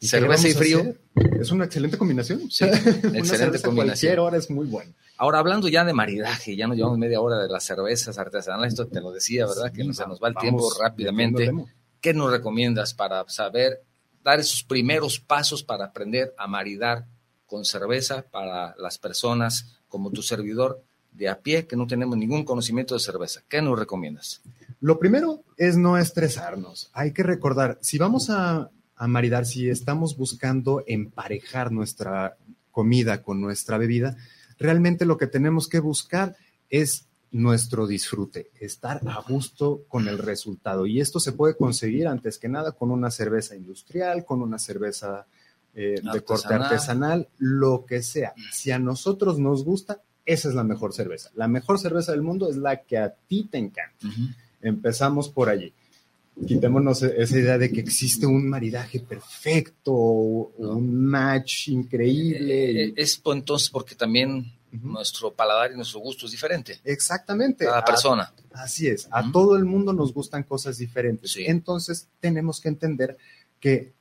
¿Y cerveza y frío. Es una excelente combinación. Sí, excelente combinación. Cualquier hora es muy bueno. Ahora, hablando ya de maridaje, ya nos llevamos media hora de las cervezas artesanales, esto te lo decía, ¿verdad? Sí, que no, se nos va el tiempo rápidamente. ¿Qué nos recomiendas para saber dar esos primeros pasos para aprender a maridar con cerveza para las personas como tu servidor de a pie que no tenemos ningún conocimiento de cerveza. ¿Qué nos recomiendas? Lo primero es no estresarnos. Hay que recordar, si vamos a, a maridar, si estamos buscando emparejar nuestra comida con nuestra bebida, realmente lo que tenemos que buscar es nuestro disfrute, estar a gusto con el resultado. Y esto se puede conseguir antes que nada con una cerveza industrial, con una cerveza eh, de corte artesanal, lo que sea. Si a nosotros nos gusta, esa es la mejor cerveza. La mejor cerveza del mundo es la que a ti te encanta. Empezamos por allí. Quitémonos e-, esa idea de que existe un maridaje perfecto, un match increíble. Eh, eh, es entonces porque también nuestro paladar y nuestro gusto es diferente. Exactamente. Cada persona. así es. A todo el mundo nos gustan cosas diferentes. Entonces tenemos que entender que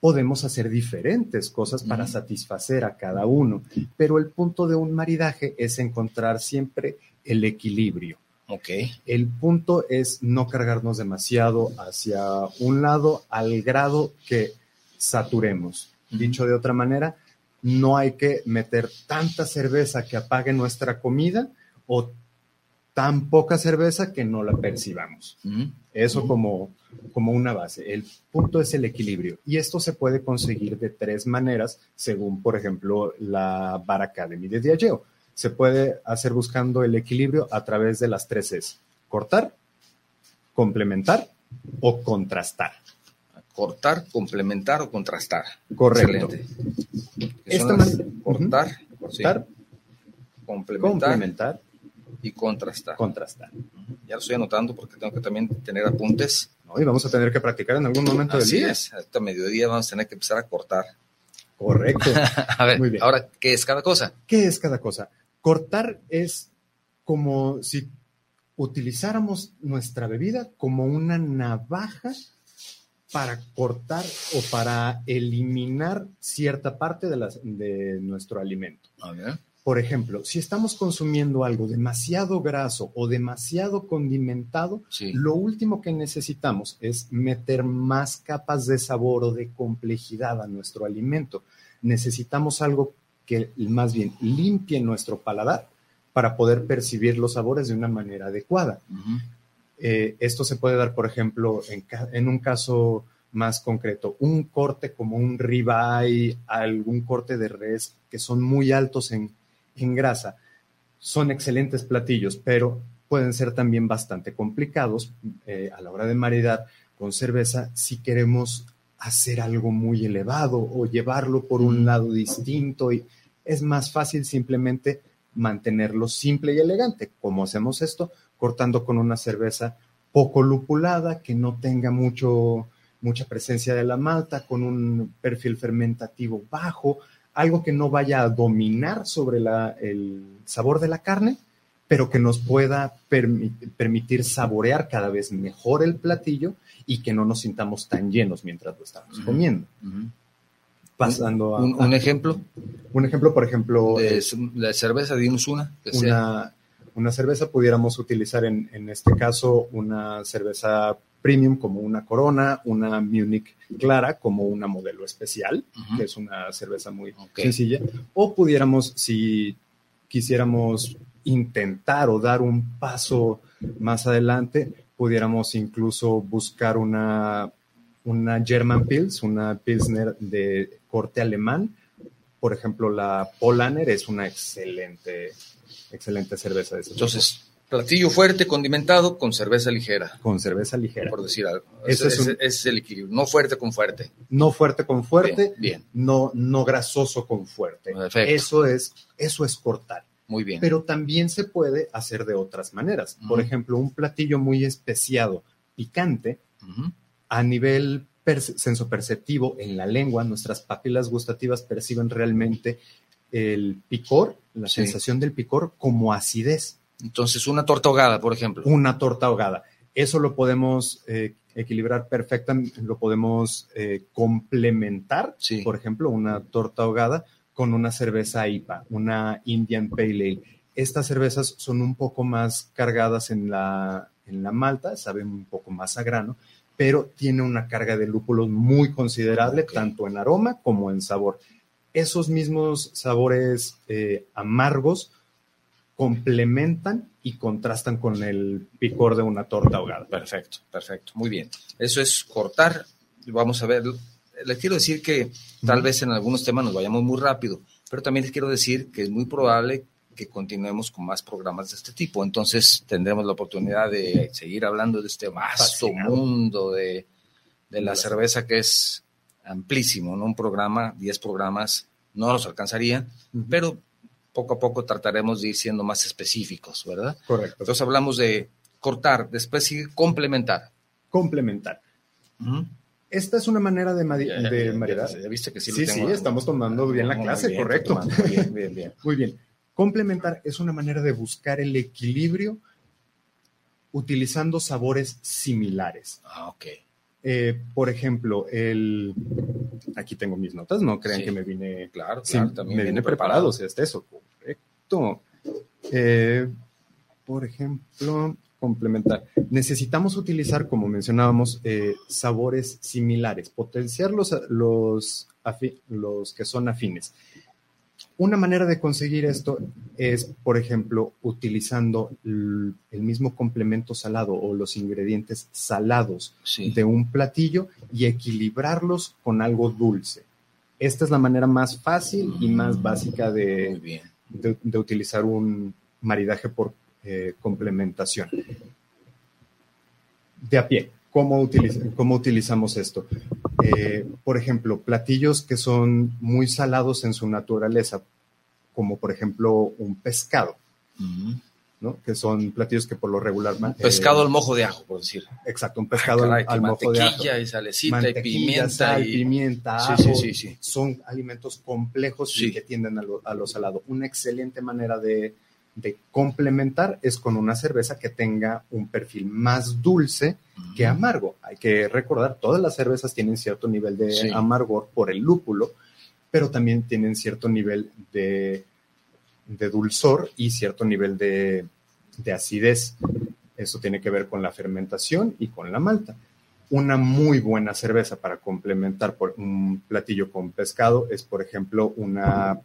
podemos hacer diferentes cosas para satisfacer a cada uno. Pero el punto de un maridaje es encontrar siempre el equilibrio. Okay. El punto es no cargarnos demasiado hacia un lado al grado que saturemos. Dicho de otra manera, no hay que meter tanta cerveza que apague nuestra comida o tan poca cerveza que no la percibamos. Eso como, como una base. El punto es el equilibrio. Y esto se puede conseguir de tres maneras, según, por ejemplo, la Bar Academy de Diageo se puede hacer buscando el equilibrio a través de las tres es Cortar, complementar o contrastar. Cortar, complementar o contrastar. Correcto. cortar, cortar complementar, y contrastar. Contrastar. Ya lo estoy anotando porque tengo que también tener apuntes. y vamos a tener que practicar en algún momento del día. Es. Hasta mediodía vamos a tener que empezar a cortar. Correcto. a ver, Muy bien. ahora, ¿qué es cada cosa? ¿Qué es cada cosa? Cortar es como si utilizáramos nuestra bebida como una navaja para cortar o para eliminar cierta parte de, de nuestro alimento. Por ejemplo, si estamos consumiendo algo demasiado graso o demasiado condimentado, lo último que necesitamos es meter más capas de sabor o de complejidad a nuestro alimento. Necesitamos algo que más bien limpie nuestro paladar para poder percibir los sabores de una manera adecuada. Eh, esto se puede dar, por ejemplo, en, un caso más concreto, un corte como un ribeye, algún corte de res que son muy altos en, grasa. Son excelentes platillos, pero pueden ser también bastante complicados eh, a la hora de maridar con cerveza si queremos hacer algo muy elevado o llevarlo por un lado distinto y es más fácil simplemente mantenerlo simple y elegante. como hacemos esto? Cortando con una cerveza poco lupulada, que no tenga mucho, mucha presencia de la malta, con un perfil fermentativo bajo, algo que no vaya a dominar sobre el sabor de la carne, pero que nos pueda permitir saborear cada vez mejor el platillo y que no nos sintamos tan llenos mientras lo estamos comiendo pasando a... Un, ejemplo? Un ejemplo, por ejemplo... De, la cerveza, dimos una. una, una, cerveza pudiéramos utilizar en, en, este caso una cerveza premium como una Corona, una Munich Clara como una modelo especial, que es una cerveza muy sencilla, o pudiéramos, si quisiéramos intentar o dar un paso más adelante, pudiéramos incluso buscar una, una German Pils, una Pilsner de corte alemán. Por ejemplo, la Polaner es una excelente, excelente cerveza de ese Entonces, platillo fuerte, condimentado, con cerveza ligera. Con cerveza ligera. Por decir algo. Ese es, el equilibrio. No fuerte con fuerte. No fuerte con fuerte. Bien. No, no grasoso con fuerte. Eso es, eso es cortar. Muy bien. Pero también se puede hacer de otras maneras. Por ejemplo, un platillo muy especiado, picante, a nivel sensoperceptivo en la lengua, nuestras papilas gustativas perciben realmente el picor, la sensación del picor como acidez. Entonces, una torta ahogada, por ejemplo. Una torta ahogada. Eso lo podemos eh, equilibrar perfectamente, lo podemos eh, complementar, por ejemplo, una torta ahogada con una cerveza IPA, una Indian Pale Ale. Estas cervezas son un poco más cargadas en la, en la malta, saben un poco más a grano, pero tiene una carga de lúpulos muy considerable, tanto en aroma como en sabor. Esos mismos sabores eh, amargos complementan y contrastan con el picor de una torta ahogada. Perfecto, perfecto, muy bien. Eso es cortar. Vamos a ver les quiero decir que tal vez en algunos temas nos vayamos muy rápido, pero también les quiero decir que es muy probable que continuemos con más programas de este tipo. Entonces tendremos la oportunidad de seguir hablando de este vasto mundo de, de la cerveza que es amplísimo, ¿no? Un programa, 10 programas, no los alcanzaría, pero poco a poco trataremos de ir siendo más específicos, ¿verdad? Correcto. Entonces hablamos de cortar, después sigue complementar. Complementar. Esta es una manera de, de maridar. Ya, viste que sí, sí, sí, estamos tomando bien la clase, correcto. Bien, bien, bien. Muy bien. Complementar es una manera de buscar el equilibrio utilizando sabores similares. Ah, ok. Eh, por ejemplo, el aquí tengo mis notas, no crean que me vine, claro, también me vine preparado, o sea, este eso, correcto. Eh, por ejemplo, complementar. Necesitamos utilizar, como mencionábamos, eh, sabores similares, potenciar los, los, los que son afines. Una manera de conseguir esto es, por ejemplo, utilizando el mismo complemento salado o los ingredientes salados de un platillo y equilibrarlos con algo dulce. Esta es la manera más fácil y más mm, básica de, de, utilizar un maridaje por eh, complementación. De a pie, ¿cómo, cómo utilizamos esto? Eh, por ejemplo, platillos que son muy salados en su naturaleza, como por ejemplo un pescado, ¿no? que son platillos que por lo regular... pescado al mojo de ajo, por decir. Exacto, un pescado al, mojo de ajo. y salecita y pimienta. Sal, y... pimienta, ajo, sí, sí, son alimentos complejos y que tienden a lo, a salado. Una excelente manera de, de complementar es con una cerveza que tenga un perfil más dulce que amargo. Hay que recordar, todas las cervezas tienen cierto nivel de amargor por el lúpulo, pero también tienen cierto nivel de, de dulzor y cierto nivel de, de acidez. Eso tiene que ver con la fermentación y con la malta. Una muy buena cerveza para complementar por un platillo con pescado es, por ejemplo, una,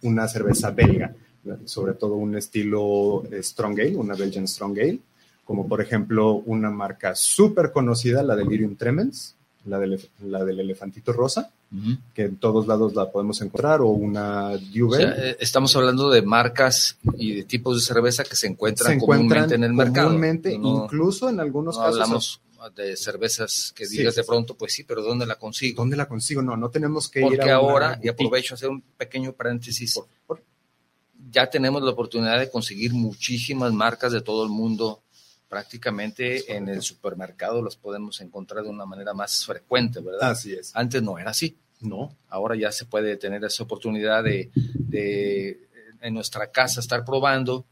una cerveza belga sobre todo un estilo Strong Ale, una Belgian Strong Ale, como por ejemplo una marca súper conocida, la Delirium Tremens, la del, la del elefantito rosa, que en todos lados la podemos encontrar, o una Duvel. Eh, estamos hablando de marcas y de tipos de cerveza que se encuentran, comúnmente en el mercado. Comúnmente, incluso en algunos casos. Hablamos de cervezas que digas de pronto, pues sí, pero ¿dónde la consigo? ¿Dónde la consigo? No, no tenemos que ir a Porque ahora, y aprovecho a hacer un pequeño paréntesis, ya tenemos la oportunidad de conseguir muchísimas marcas de todo el mundo. Prácticamente en el supermercado las podemos encontrar de una manera más frecuente, ¿verdad? Así es. Antes no era así. No. Ahora ya se puede tener esa oportunidad de, de en nuestra casa estar probando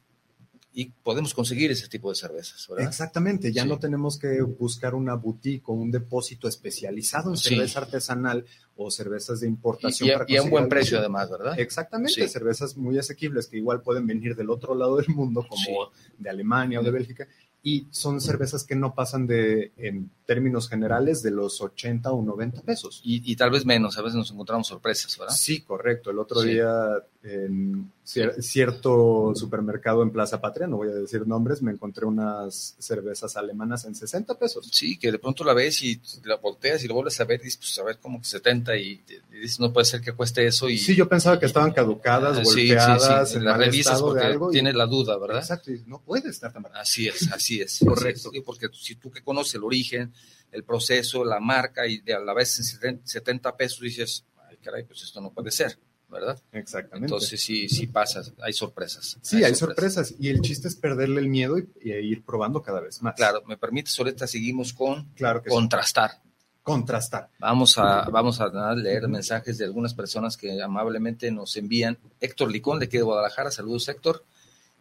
y podemos conseguir ese tipo de cervezas, ¿verdad? Exactamente, ya no tenemos que buscar una boutique o un depósito especializado en cerveza artesanal o cervezas de importación. Y, a, un buen precio además, ¿verdad? Exactamente, cervezas muy asequibles que igual pueden venir del otro lado del mundo, como de Alemania o de Bélgica, y son cervezas que no pasan de, en términos generales, de los 80 o 90 pesos. Y, tal vez menos, a veces nos encontramos sorpresas, ¿verdad? Sí, correcto. El otro día en cierto supermercado en Plaza Patria, no voy a decir nombres, me encontré unas cervezas alemanas en 60 pesos. Sí, que de pronto la ves y la volteas y lo vuelves a ver y dices, pues a ver, como que 70 y, dices, no puede ser que cueste eso. Y, sí, yo pensaba que estaban caducadas, golpeadas, en las revistas porque tiene la duda, ¿verdad? Exacto, y no puede estar tan barato. Así es, así es. Correcto. porque si tú que conoces el origen, el proceso, la marca y a la vez en 70 pesos dices, ay caray, pues esto no puede ser. ¿Verdad? Exactamente. Entonces sí, sí pasa, hay sorpresas. Sí, hay, sorpresas. y el chiste es perderle el miedo y, ir probando cada vez más. Claro, me permite, ahorita seguimos con claro contrastar. Contrastar. Vamos a, vamos a leer mensajes de algunas personas que amablemente nos envían. Héctor Licón, de aquí de Guadalajara, saludos Héctor.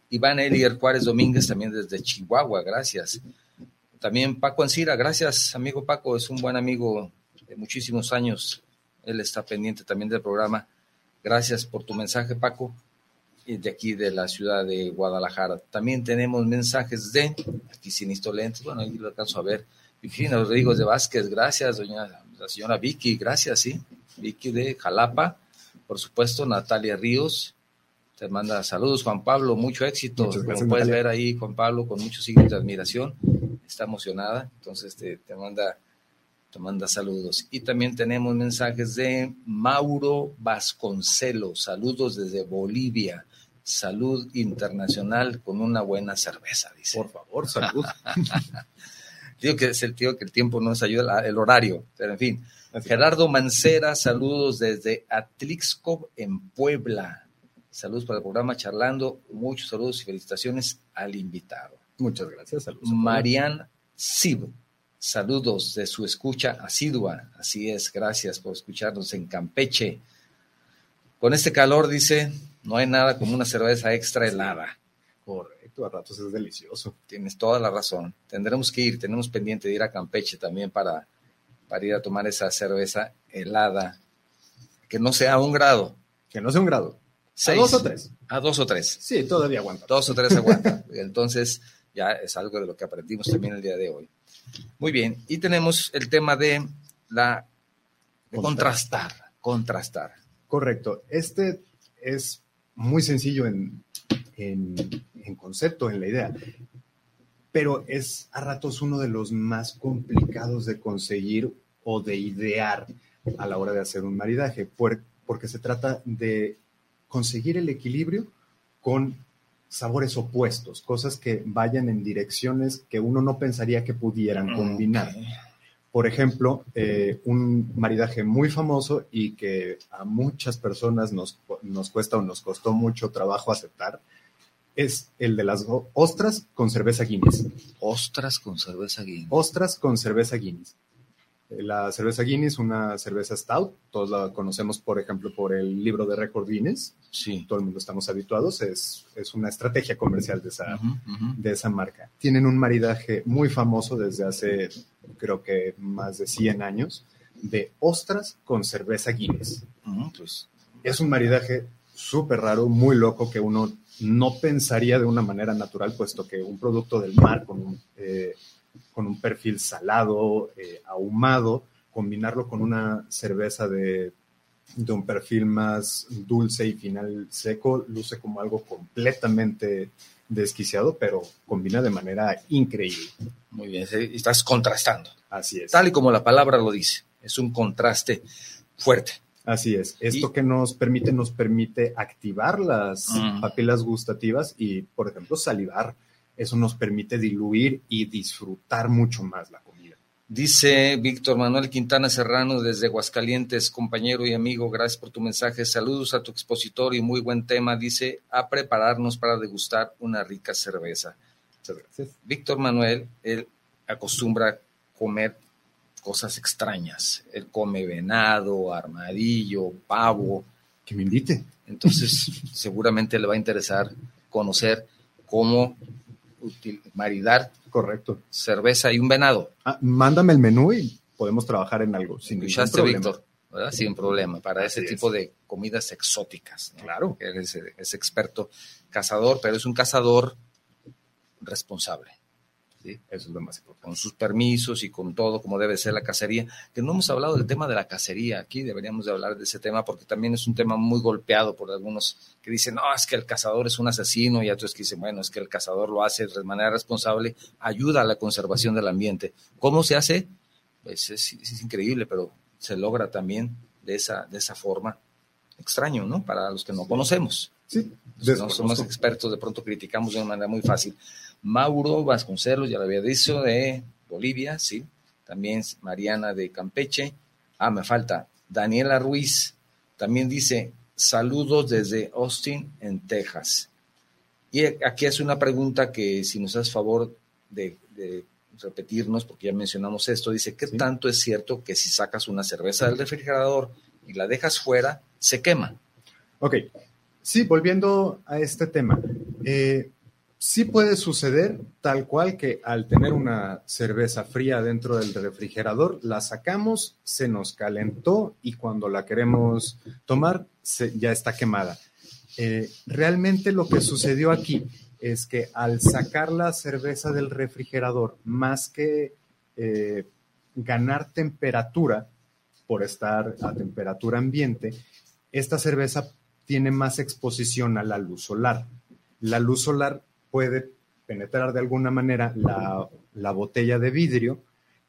Iván Elier Juárez Domínguez, también desde Chihuahua, gracias. También Paco Ancira, gracias amigo Paco, es un buen amigo de muchísimos años. Él está pendiente también del programa. Gracias por tu mensaje, Paco, y de aquí de la ciudad de Guadalajara. También tenemos mensajes de, aquí sin lentes, bueno, ahí lo alcanzo a ver. Virginia Rodríguez de Vázquez, gracias, doña, la señora Vicky, gracias, sí. Vicky de Jalapa, por supuesto, Natalia Ríos, te manda saludos, Juan Pablo, mucho éxito. Como puedes ver ahí, Juan Pablo, con muchos signos de admiración, está emocionada, entonces te, te manda te manda saludos. Y también tenemos mensajes de Mauro Vasconcelos, saludos desde Bolivia. Salud internacional con una buena cerveza, dice. Por favor, salud. digo que es el tío que el tiempo no nos ayuda, el horario, pero en fin. Gerardo Mancera, saludos desde Atlixco en Puebla. Saludos para el programa Charlando. Muchos saludos y felicitaciones al invitado. Muchas gracias. Saludos. Marian Sib, saludos de su escucha asidua. Así es, gracias por escucharnos en Campeche. Con este calor, dice, no hay nada como una cerveza extra helada. Correcto, a ratos es delicioso. Tienes toda la razón. Tendremos que ir, tenemos pendiente de ir a Campeche también para, para ir a tomar esa cerveza helada. Que no sea a un grado. Que no sea un grado. ¿A dos o tres? A dos o tres. Sí, todavía aguanta. Dos o tres aguanta. Entonces, ya es algo de lo que aprendimos también el día de hoy. Muy bien. Y tenemos el tema de la contrastar. Contrastar. Correcto. Este es muy sencillo en, en concepto, en la idea, pero es a ratos uno de los más complicados de conseguir o de idear a la hora de hacer un maridaje, porque se trata de conseguir el equilibrio con sabores opuestos, cosas que vayan en direcciones que uno no pensaría que pudieran combinar. Por ejemplo, eh, un maridaje muy famoso y que a muchas personas nos, nos cuesta o nos costó mucho trabajo aceptar es el de las ostras con cerveza Guinness. Ostras con cerveza Guinness. Ostras con cerveza Guinness. La cerveza Guinness, una cerveza stout, todos la conocemos, por ejemplo, por el libro de récord Guinness. Sí. Todo el mundo estamos habituados, es, es una estrategia comercial de esa, de esa marca. Tienen un maridaje muy famoso desde hace, creo que más de 100 años, de ostras con cerveza Guinness. pues. Es un maridaje súper raro, muy loco, que uno no pensaría de una manera natural, puesto que un producto del mar con un... Eh, con un perfil salado, eh, ahumado, combinarlo con una cerveza de, un perfil más dulce y final seco, luce como algo completamente desquiciado, pero combina de manera increíble. Muy bien, estás contrastando. Así es. Tal y como la palabra lo dice, es un contraste fuerte. Así es. Esto que nos permite, nos permite activar las papilas gustativas y, por ejemplo, salivar eso nos permite diluir y disfrutar mucho más la comida. Dice Víctor Manuel Quintana Serrano desde Aguascalientes, compañero y amigo, gracias por tu mensaje. Saludos a tu expositor y muy buen tema. Dice, a prepararnos para degustar una rica cerveza. Muchas gracias. Víctor Manuel, él acostumbra comer cosas extrañas. Él come venado, armadillo, pavo. Que me invite. Entonces, seguramente le va a interesar conocer cómo maridar. Correcto. Cerveza y un venado. Ah, mándame el menú y podemos trabajar en algo. Sin Escuchaste, Víctor. Sin problema. Para ese tipo de comidas exóticas. Claro. Él es experto cazador, pero es un cazador responsable. Eso es lo más importante. Con sus permisos y con todo, como debe ser la cacería. Que no hemos hablado del tema de la cacería aquí, deberíamos de hablar de ese tema porque también es un tema muy golpeado por algunos que dicen, no, es que el cazador es un asesino y otros que dicen, bueno, es que el cazador lo hace de manera responsable, ayuda a la conservación del ambiente. ¿Cómo se hace? Pues es, increíble, pero se logra también de esa, de esa forma. Extraño, ¿no? Para los que no conocemos. Sí, no somos expertos, de pronto criticamos de una manera muy fácil. Mauro Vasconcelos, ya lo había dicho, de Bolivia, sí. También Mariana de Campeche. Ah, me falta. Daniela Ruiz también dice, saludos desde Austin, en Texas. Y aquí hace una pregunta que si nos haces favor de, repetirnos, porque ya mencionamos esto, dice, ¿qué tanto es cierto que si sacas una cerveza del refrigerador y la dejas fuera, se quema? Ok, sí, volviendo a este tema. Eh, Sí puede suceder tal cual que al tener una cerveza fría dentro del refrigerador, la sacamos, se nos calentó y cuando la queremos tomar ya está quemada. Eh, realmente lo que sucedió aquí es que al sacar la cerveza del refrigerador, más que eh, ganar temperatura por estar a temperatura ambiente, esta cerveza tiene más exposición a la luz solar. La luz solar puede penetrar de alguna manera la, botella de vidrio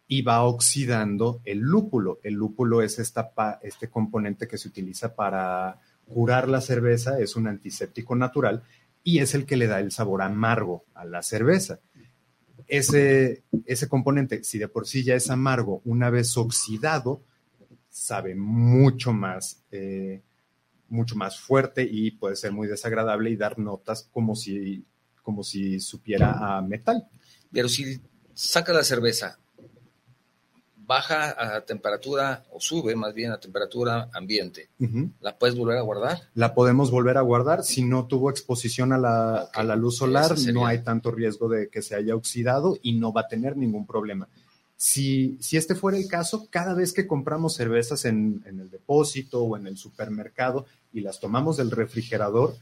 y va oxidando el lúpulo. El lúpulo es esta este componente que se utiliza para curar la cerveza, es un antiséptico natural y es el que le da el sabor amargo a la cerveza. Ese, ese componente, si de por sí ya es amargo, una vez oxidado, sabe mucho más, eh, mucho más fuerte y puede ser muy desagradable y dar notas como si, como si supiera a metal. Pero si saca la cerveza, baja a temperatura o sube más bien a temperatura ambiente, ¿la puedes volver a guardar? La podemos volver a guardar. Si no tuvo exposición a la, a la luz solar, no hay tanto riesgo de que se haya oxidado y no va a tener ningún problema. Si, si este fuera el caso, cada vez que compramos cervezas en, en el depósito o en el supermercado y las tomamos del refrigerador,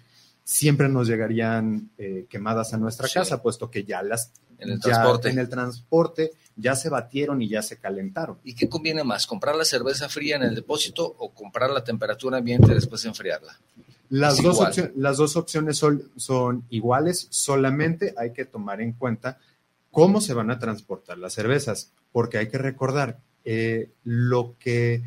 siempre nos llegarían eh, quemadas a nuestra casa, puesto que ya las en el transporte. En el transporte ya se batieron y ya se calentaron. ¿Y qué conviene más? ¿Comprar la cerveza fría en el depósito o comprar la temperatura ambiente y después enfriarla? Las, dos, las dos, opciones son, son iguales, solamente hay que tomar en cuenta cómo se van a transportar las cervezas, porque hay que recordar, eh, lo que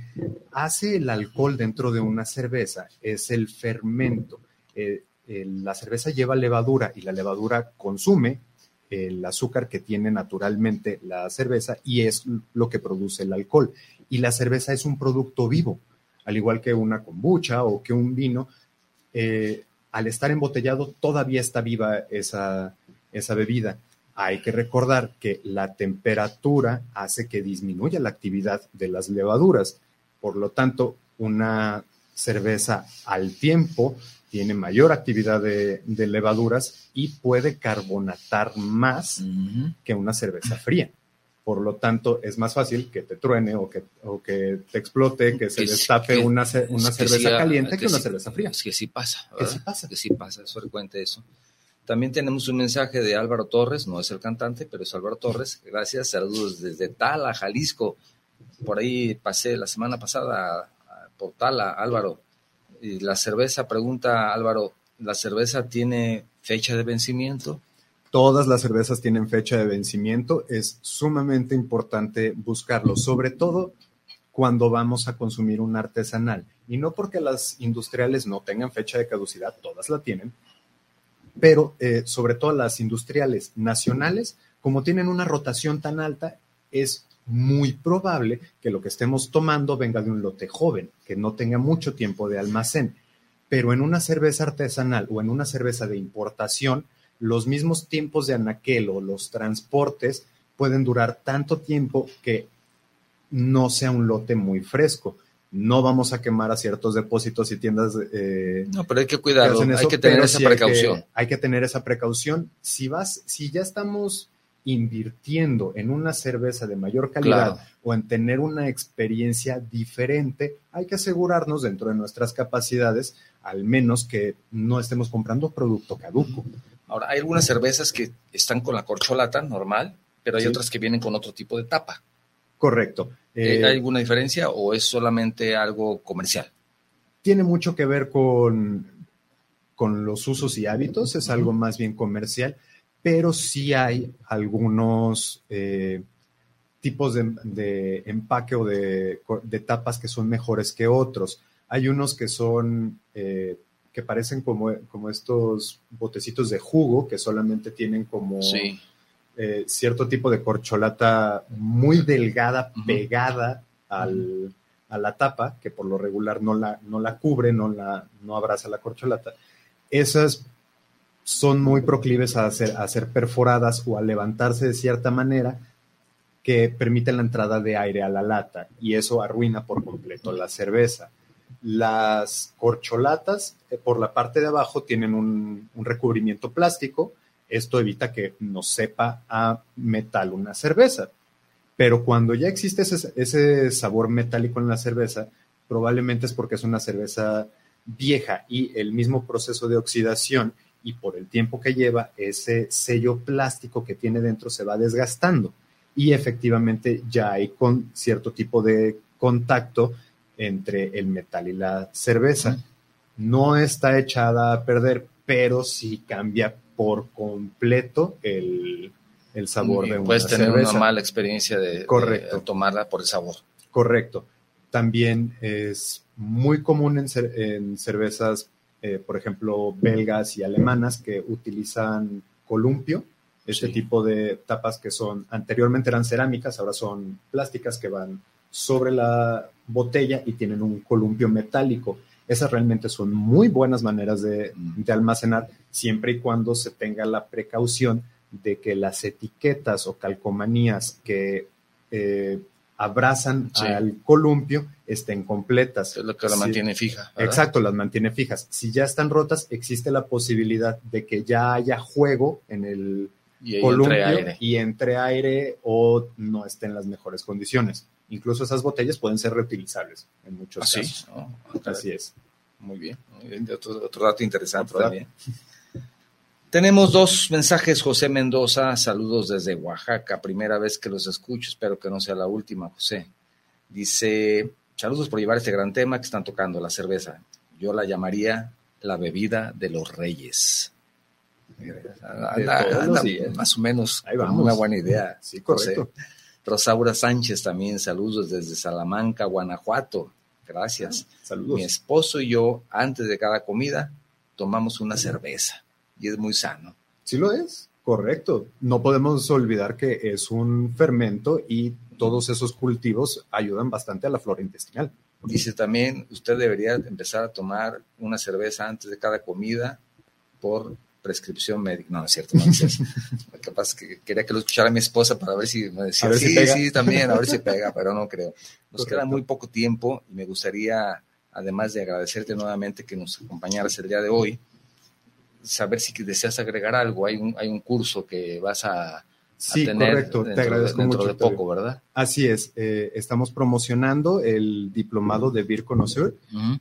hace el alcohol dentro de una cerveza es el fermento. Eh, la cerveza lleva levadura y la levadura consume el azúcar que tiene naturalmente la cerveza y es lo que produce el alcohol. Y la cerveza es un producto vivo, al igual que una kombucha o que un vino. Eh, al estar embotellado todavía está viva esa, esa bebida. Hay que recordar que la temperatura hace que disminuya la actividad de las levaduras. Por lo tanto, una cerveza al tiempo tiene mayor actividad de, levaduras y puede carbonatar más que una cerveza fría. Por lo tanto, es más fácil que te truene o que, que te explote, que se destape una, una cerveza caliente que, una cerveza fría. Es que sí pasa. Que sí pasa. Que sí pasa, es frecuente eso. También tenemos un mensaje de Álvaro Torres, no es el cantante, pero es Álvaro Torres. Gracias, saludos desde Tala, Jalisco. Por ahí pasé la semana pasada por Tala, Álvaro la cerveza, pregunta Álvaro, ¿la cerveza tiene fecha de vencimiento? Todas las cervezas tienen fecha de vencimiento. Es sumamente importante buscarlo, sobre todo cuando vamos a consumir un artesanal. Y no porque las industriales no tengan fecha de caducidad, todas la tienen, pero eh, sobre todo las industriales nacionales, como tienen una rotación tan alta, es muy probable que lo que estemos tomando venga de un lote joven, que no tenga mucho tiempo de almacén. Pero en una cerveza artesanal o en una cerveza de importación, los mismos tiempos de anaquel o los transportes pueden durar tanto tiempo que no sea un lote muy fresco. No vamos a quemar a ciertos depósitos y tiendas. Eh, no, pero hay que cuidarlo, hay que tener esa precaución. hay que tener esa precaución. Si vas, si ya estamos invirtiendo en una cerveza de mayor calidad o en tener una experiencia diferente, hay que asegurarnos dentro de nuestras capacidades, al menos que no estemos comprando producto caduco. Ahora, hay algunas cervezas que están con la corcholata normal, pero hay otras que vienen con otro tipo de tapa. Correcto. Eh, ¿Hay alguna diferencia o es solamente algo comercial? Tiene mucho que ver con, con los usos y hábitos, es algo más bien comercial pero sí hay algunos eh, tipos de, empaque o de, tapas que son mejores que otros. Hay unos que son, eh, que parecen como, como estos botecitos de jugo, que solamente tienen como eh, cierto tipo de corcholata muy delgada, pegada al, a la tapa, que por lo regular no la, no la cubre, no, la, no abraza la corcholata. Esas son muy proclives a ser, a ser perforadas o a levantarse de cierta manera que permiten la entrada de aire a la lata y eso arruina por completo la cerveza. Las corcholatas eh, por la parte de abajo tienen un, recubrimiento plástico. Esto evita que nos sepa a metal una cerveza. Pero cuando ya existe ese sabor metálico en la cerveza, probablemente es porque es una cerveza vieja y el mismo proceso de oxidación y por el tiempo que lleva, ese sello plástico que tiene dentro se va desgastando y efectivamente ya hay con cierto tipo de contacto entre el metal y la cerveza. No está echada a perder, pero sí cambia por completo el, el sabor de una Puedes tener cerveza. una mala experiencia de, Correcto. de tomarla por el sabor. Correcto. También es muy común en, en cervezas, eh, por ejemplo, belgas y alemanas que utilizan columpio, este Sí. tipo de tapas que son, anteriormente eran cerámicas, ahora son plásticas que van sobre la botella y tienen un columpio metálico. Esas realmente son muy buenas maneras de, Mm. de almacenar, siempre y cuando se tenga la precaución de que las etiquetas o calcomanías que eh, abrazan Sí. al columpio estén completas. Es lo que la Sí. mantiene fija. ¿verdad? Exacto, las mantiene fijas. Si ya están rotas, existe la posibilidad de que ya haya juego en el Y columpio entre aire. y entre aire o no esté en las mejores condiciones. Incluso esas botellas pueden ser reutilizables en muchos Así. casos. ¿no? Así es. Muy bien. Muy bien. Otro, otro dato interesante Otro también. Tenemos dos mensajes, José Mendoza, saludos desde Oaxaca, primera vez que los escucho, espero que no sea la última, José. Dice, saludos por llevar este gran tema que están tocando, la cerveza. Yo la llamaría la bebida de los reyes. Anda- anda más o menos Ahí con vamos. una buena idea. Sí, José. correcto. Rosaura Sánchez también, saludos desde Salamanca, Guanajuato. Gracias. Saludos. Mi esposo y yo, antes de cada comida, tomamos una cerveza y es muy sano. Sí lo es, correcto. No podemos olvidar que es un fermento y todos esos cultivos ayudan bastante a la flora intestinal. Dice también, usted debería empezar a tomar una cerveza antes de cada comida por prescripción médica. No, es cierto, no es cierto. Lo que quería que lo escuchara mi esposa para ver si me decía, ver si sí, pega". sí, también, a ver si pega, pero no creo. Nos queda Correcto. muy poco tiempo y me gustaría, además de agradecerte nuevamente que nos acompañaras el día de hoy, saber si deseas agregar algo. Hay un, hay un curso que vas a, a Sí, tener correcto. dentro, Te agradezco de, dentro mucho. de Octavio. poco, ¿verdad? Así es. eh, estamos promocionando el diplomado de Beer Connoisseur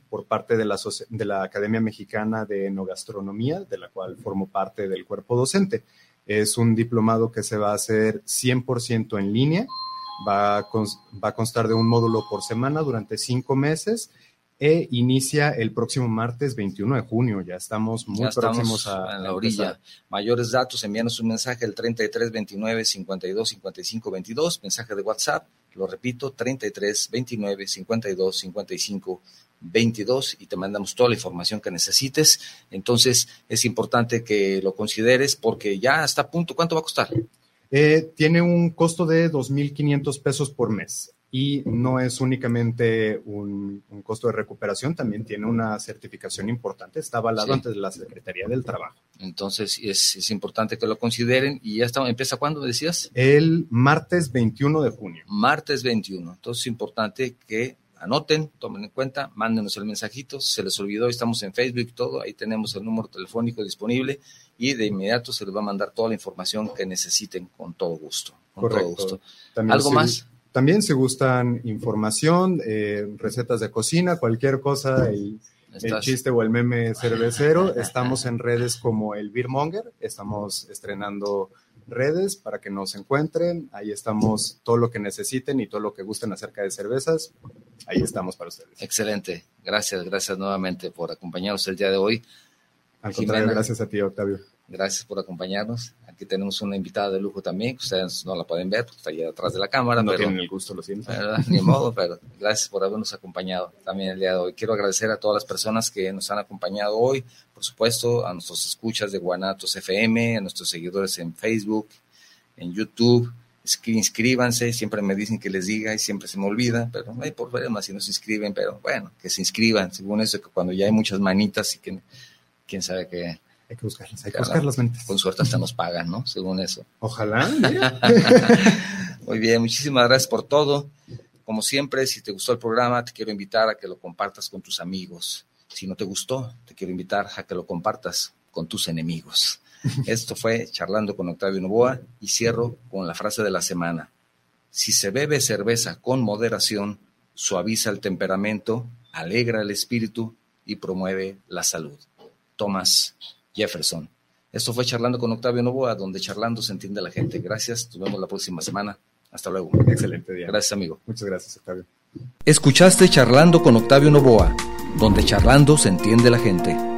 por parte de la, de la Academia Mexicana de Enogastronomía, de la cual formo parte del cuerpo docente. Es un diplomado que se va a hacer 100% en línea, va a, va a constar de un módulo por semana durante cinco meses e inicia el próximo martes 21 de junio. Ya estamos muy ya próximos estamos a, la orilla. empezar. Mayores datos, envíanos un mensaje al 33 29 52 55 22, mensaje de WhatsApp, lo repito, 33 29 52 55 22 y te mandamos toda la información que necesites. Entonces es importante que lo consideres porque ya está a punto. ¿Cuánto va a costar? Eh, tiene un costo de 2.500 pesos por mes y no es únicamente un, un costo de recuperación, también tiene una certificación importante, está avalado Sí. ante la Secretaría del Trabajo. Entonces es, es importante que lo consideren y ya está, empieza cuándo decías? El martes 21 de junio. martes 21. Entonces es importante que anoten, tomen en cuenta, mándenos el mensajito. Se les olvidó, estamos en Facebook todo. Ahí tenemos el número telefónico disponible y de inmediato se les va a mandar toda la información que necesiten con todo gusto. Con todo Correcto. gusto. También ¿Algo más? También si gustan información, eh, recetas de cocina, cualquier cosa, el, chiste o el meme cervecero, estamos en redes como el Beermonger, estamos estrenando redes para que nos encuentren, ahí estamos todo lo que necesiten y todo lo que gusten acerca de cervezas, ahí estamos para ustedes. Excelente. Gracias, gracias nuevamente por acompañarnos el día de hoy. Al contrario, Jimena. gracias a ti, Octavio. Gracias por acompañarnos. Aquí tenemos una invitada de lujo también, que ustedes no la pueden ver porque está allá atrás de la cámara. No pero tienen el gusto, lo siento. ¿verdad? Ni modo, pero gracias por habernos acompañado también el día de hoy. Quiero agradecer a todas las personas que nos han acompañado hoy, por supuesto, a nuestros escuchas de Guanatos FM, a nuestros seguidores en Facebook, en YouTube. Que inscríbanse, siempre me dicen que les diga y siempre se me olvida, pero no hay problema si no se inscriben, pero bueno, que se inscriban, según eso, que cuando ya hay muchas manitas y que quién sabe que Hay que buscarlas, hay que Claro. buscar las mentes. con suerte hasta nos pagan, ¿no? Según eso. Ojalá. mira. Muy bien, muchísimas gracias por todo. Como siempre, si te gustó el programa, te quiero invitar a que lo compartas con tus amigos. Si no te gustó, te quiero invitar a que lo compartas con tus enemigos. Esto fue Charlando con Octavio Novoa y cierro con la frase de la semana. Si se bebe cerveza con moderación, suaviza el temperamento, alegra el espíritu y promueve la salud. Thomas Jefferson. Esto fue Charlando con Octavio Novoa, donde charlando se entiende la gente. Gracias, nos vemos la próxima semana. Hasta luego. Excelente día. Gracias, amigo. Muchas gracias, Octavio. Escuchaste Charlando con Octavio Novoa, donde charlando se entiende la gente.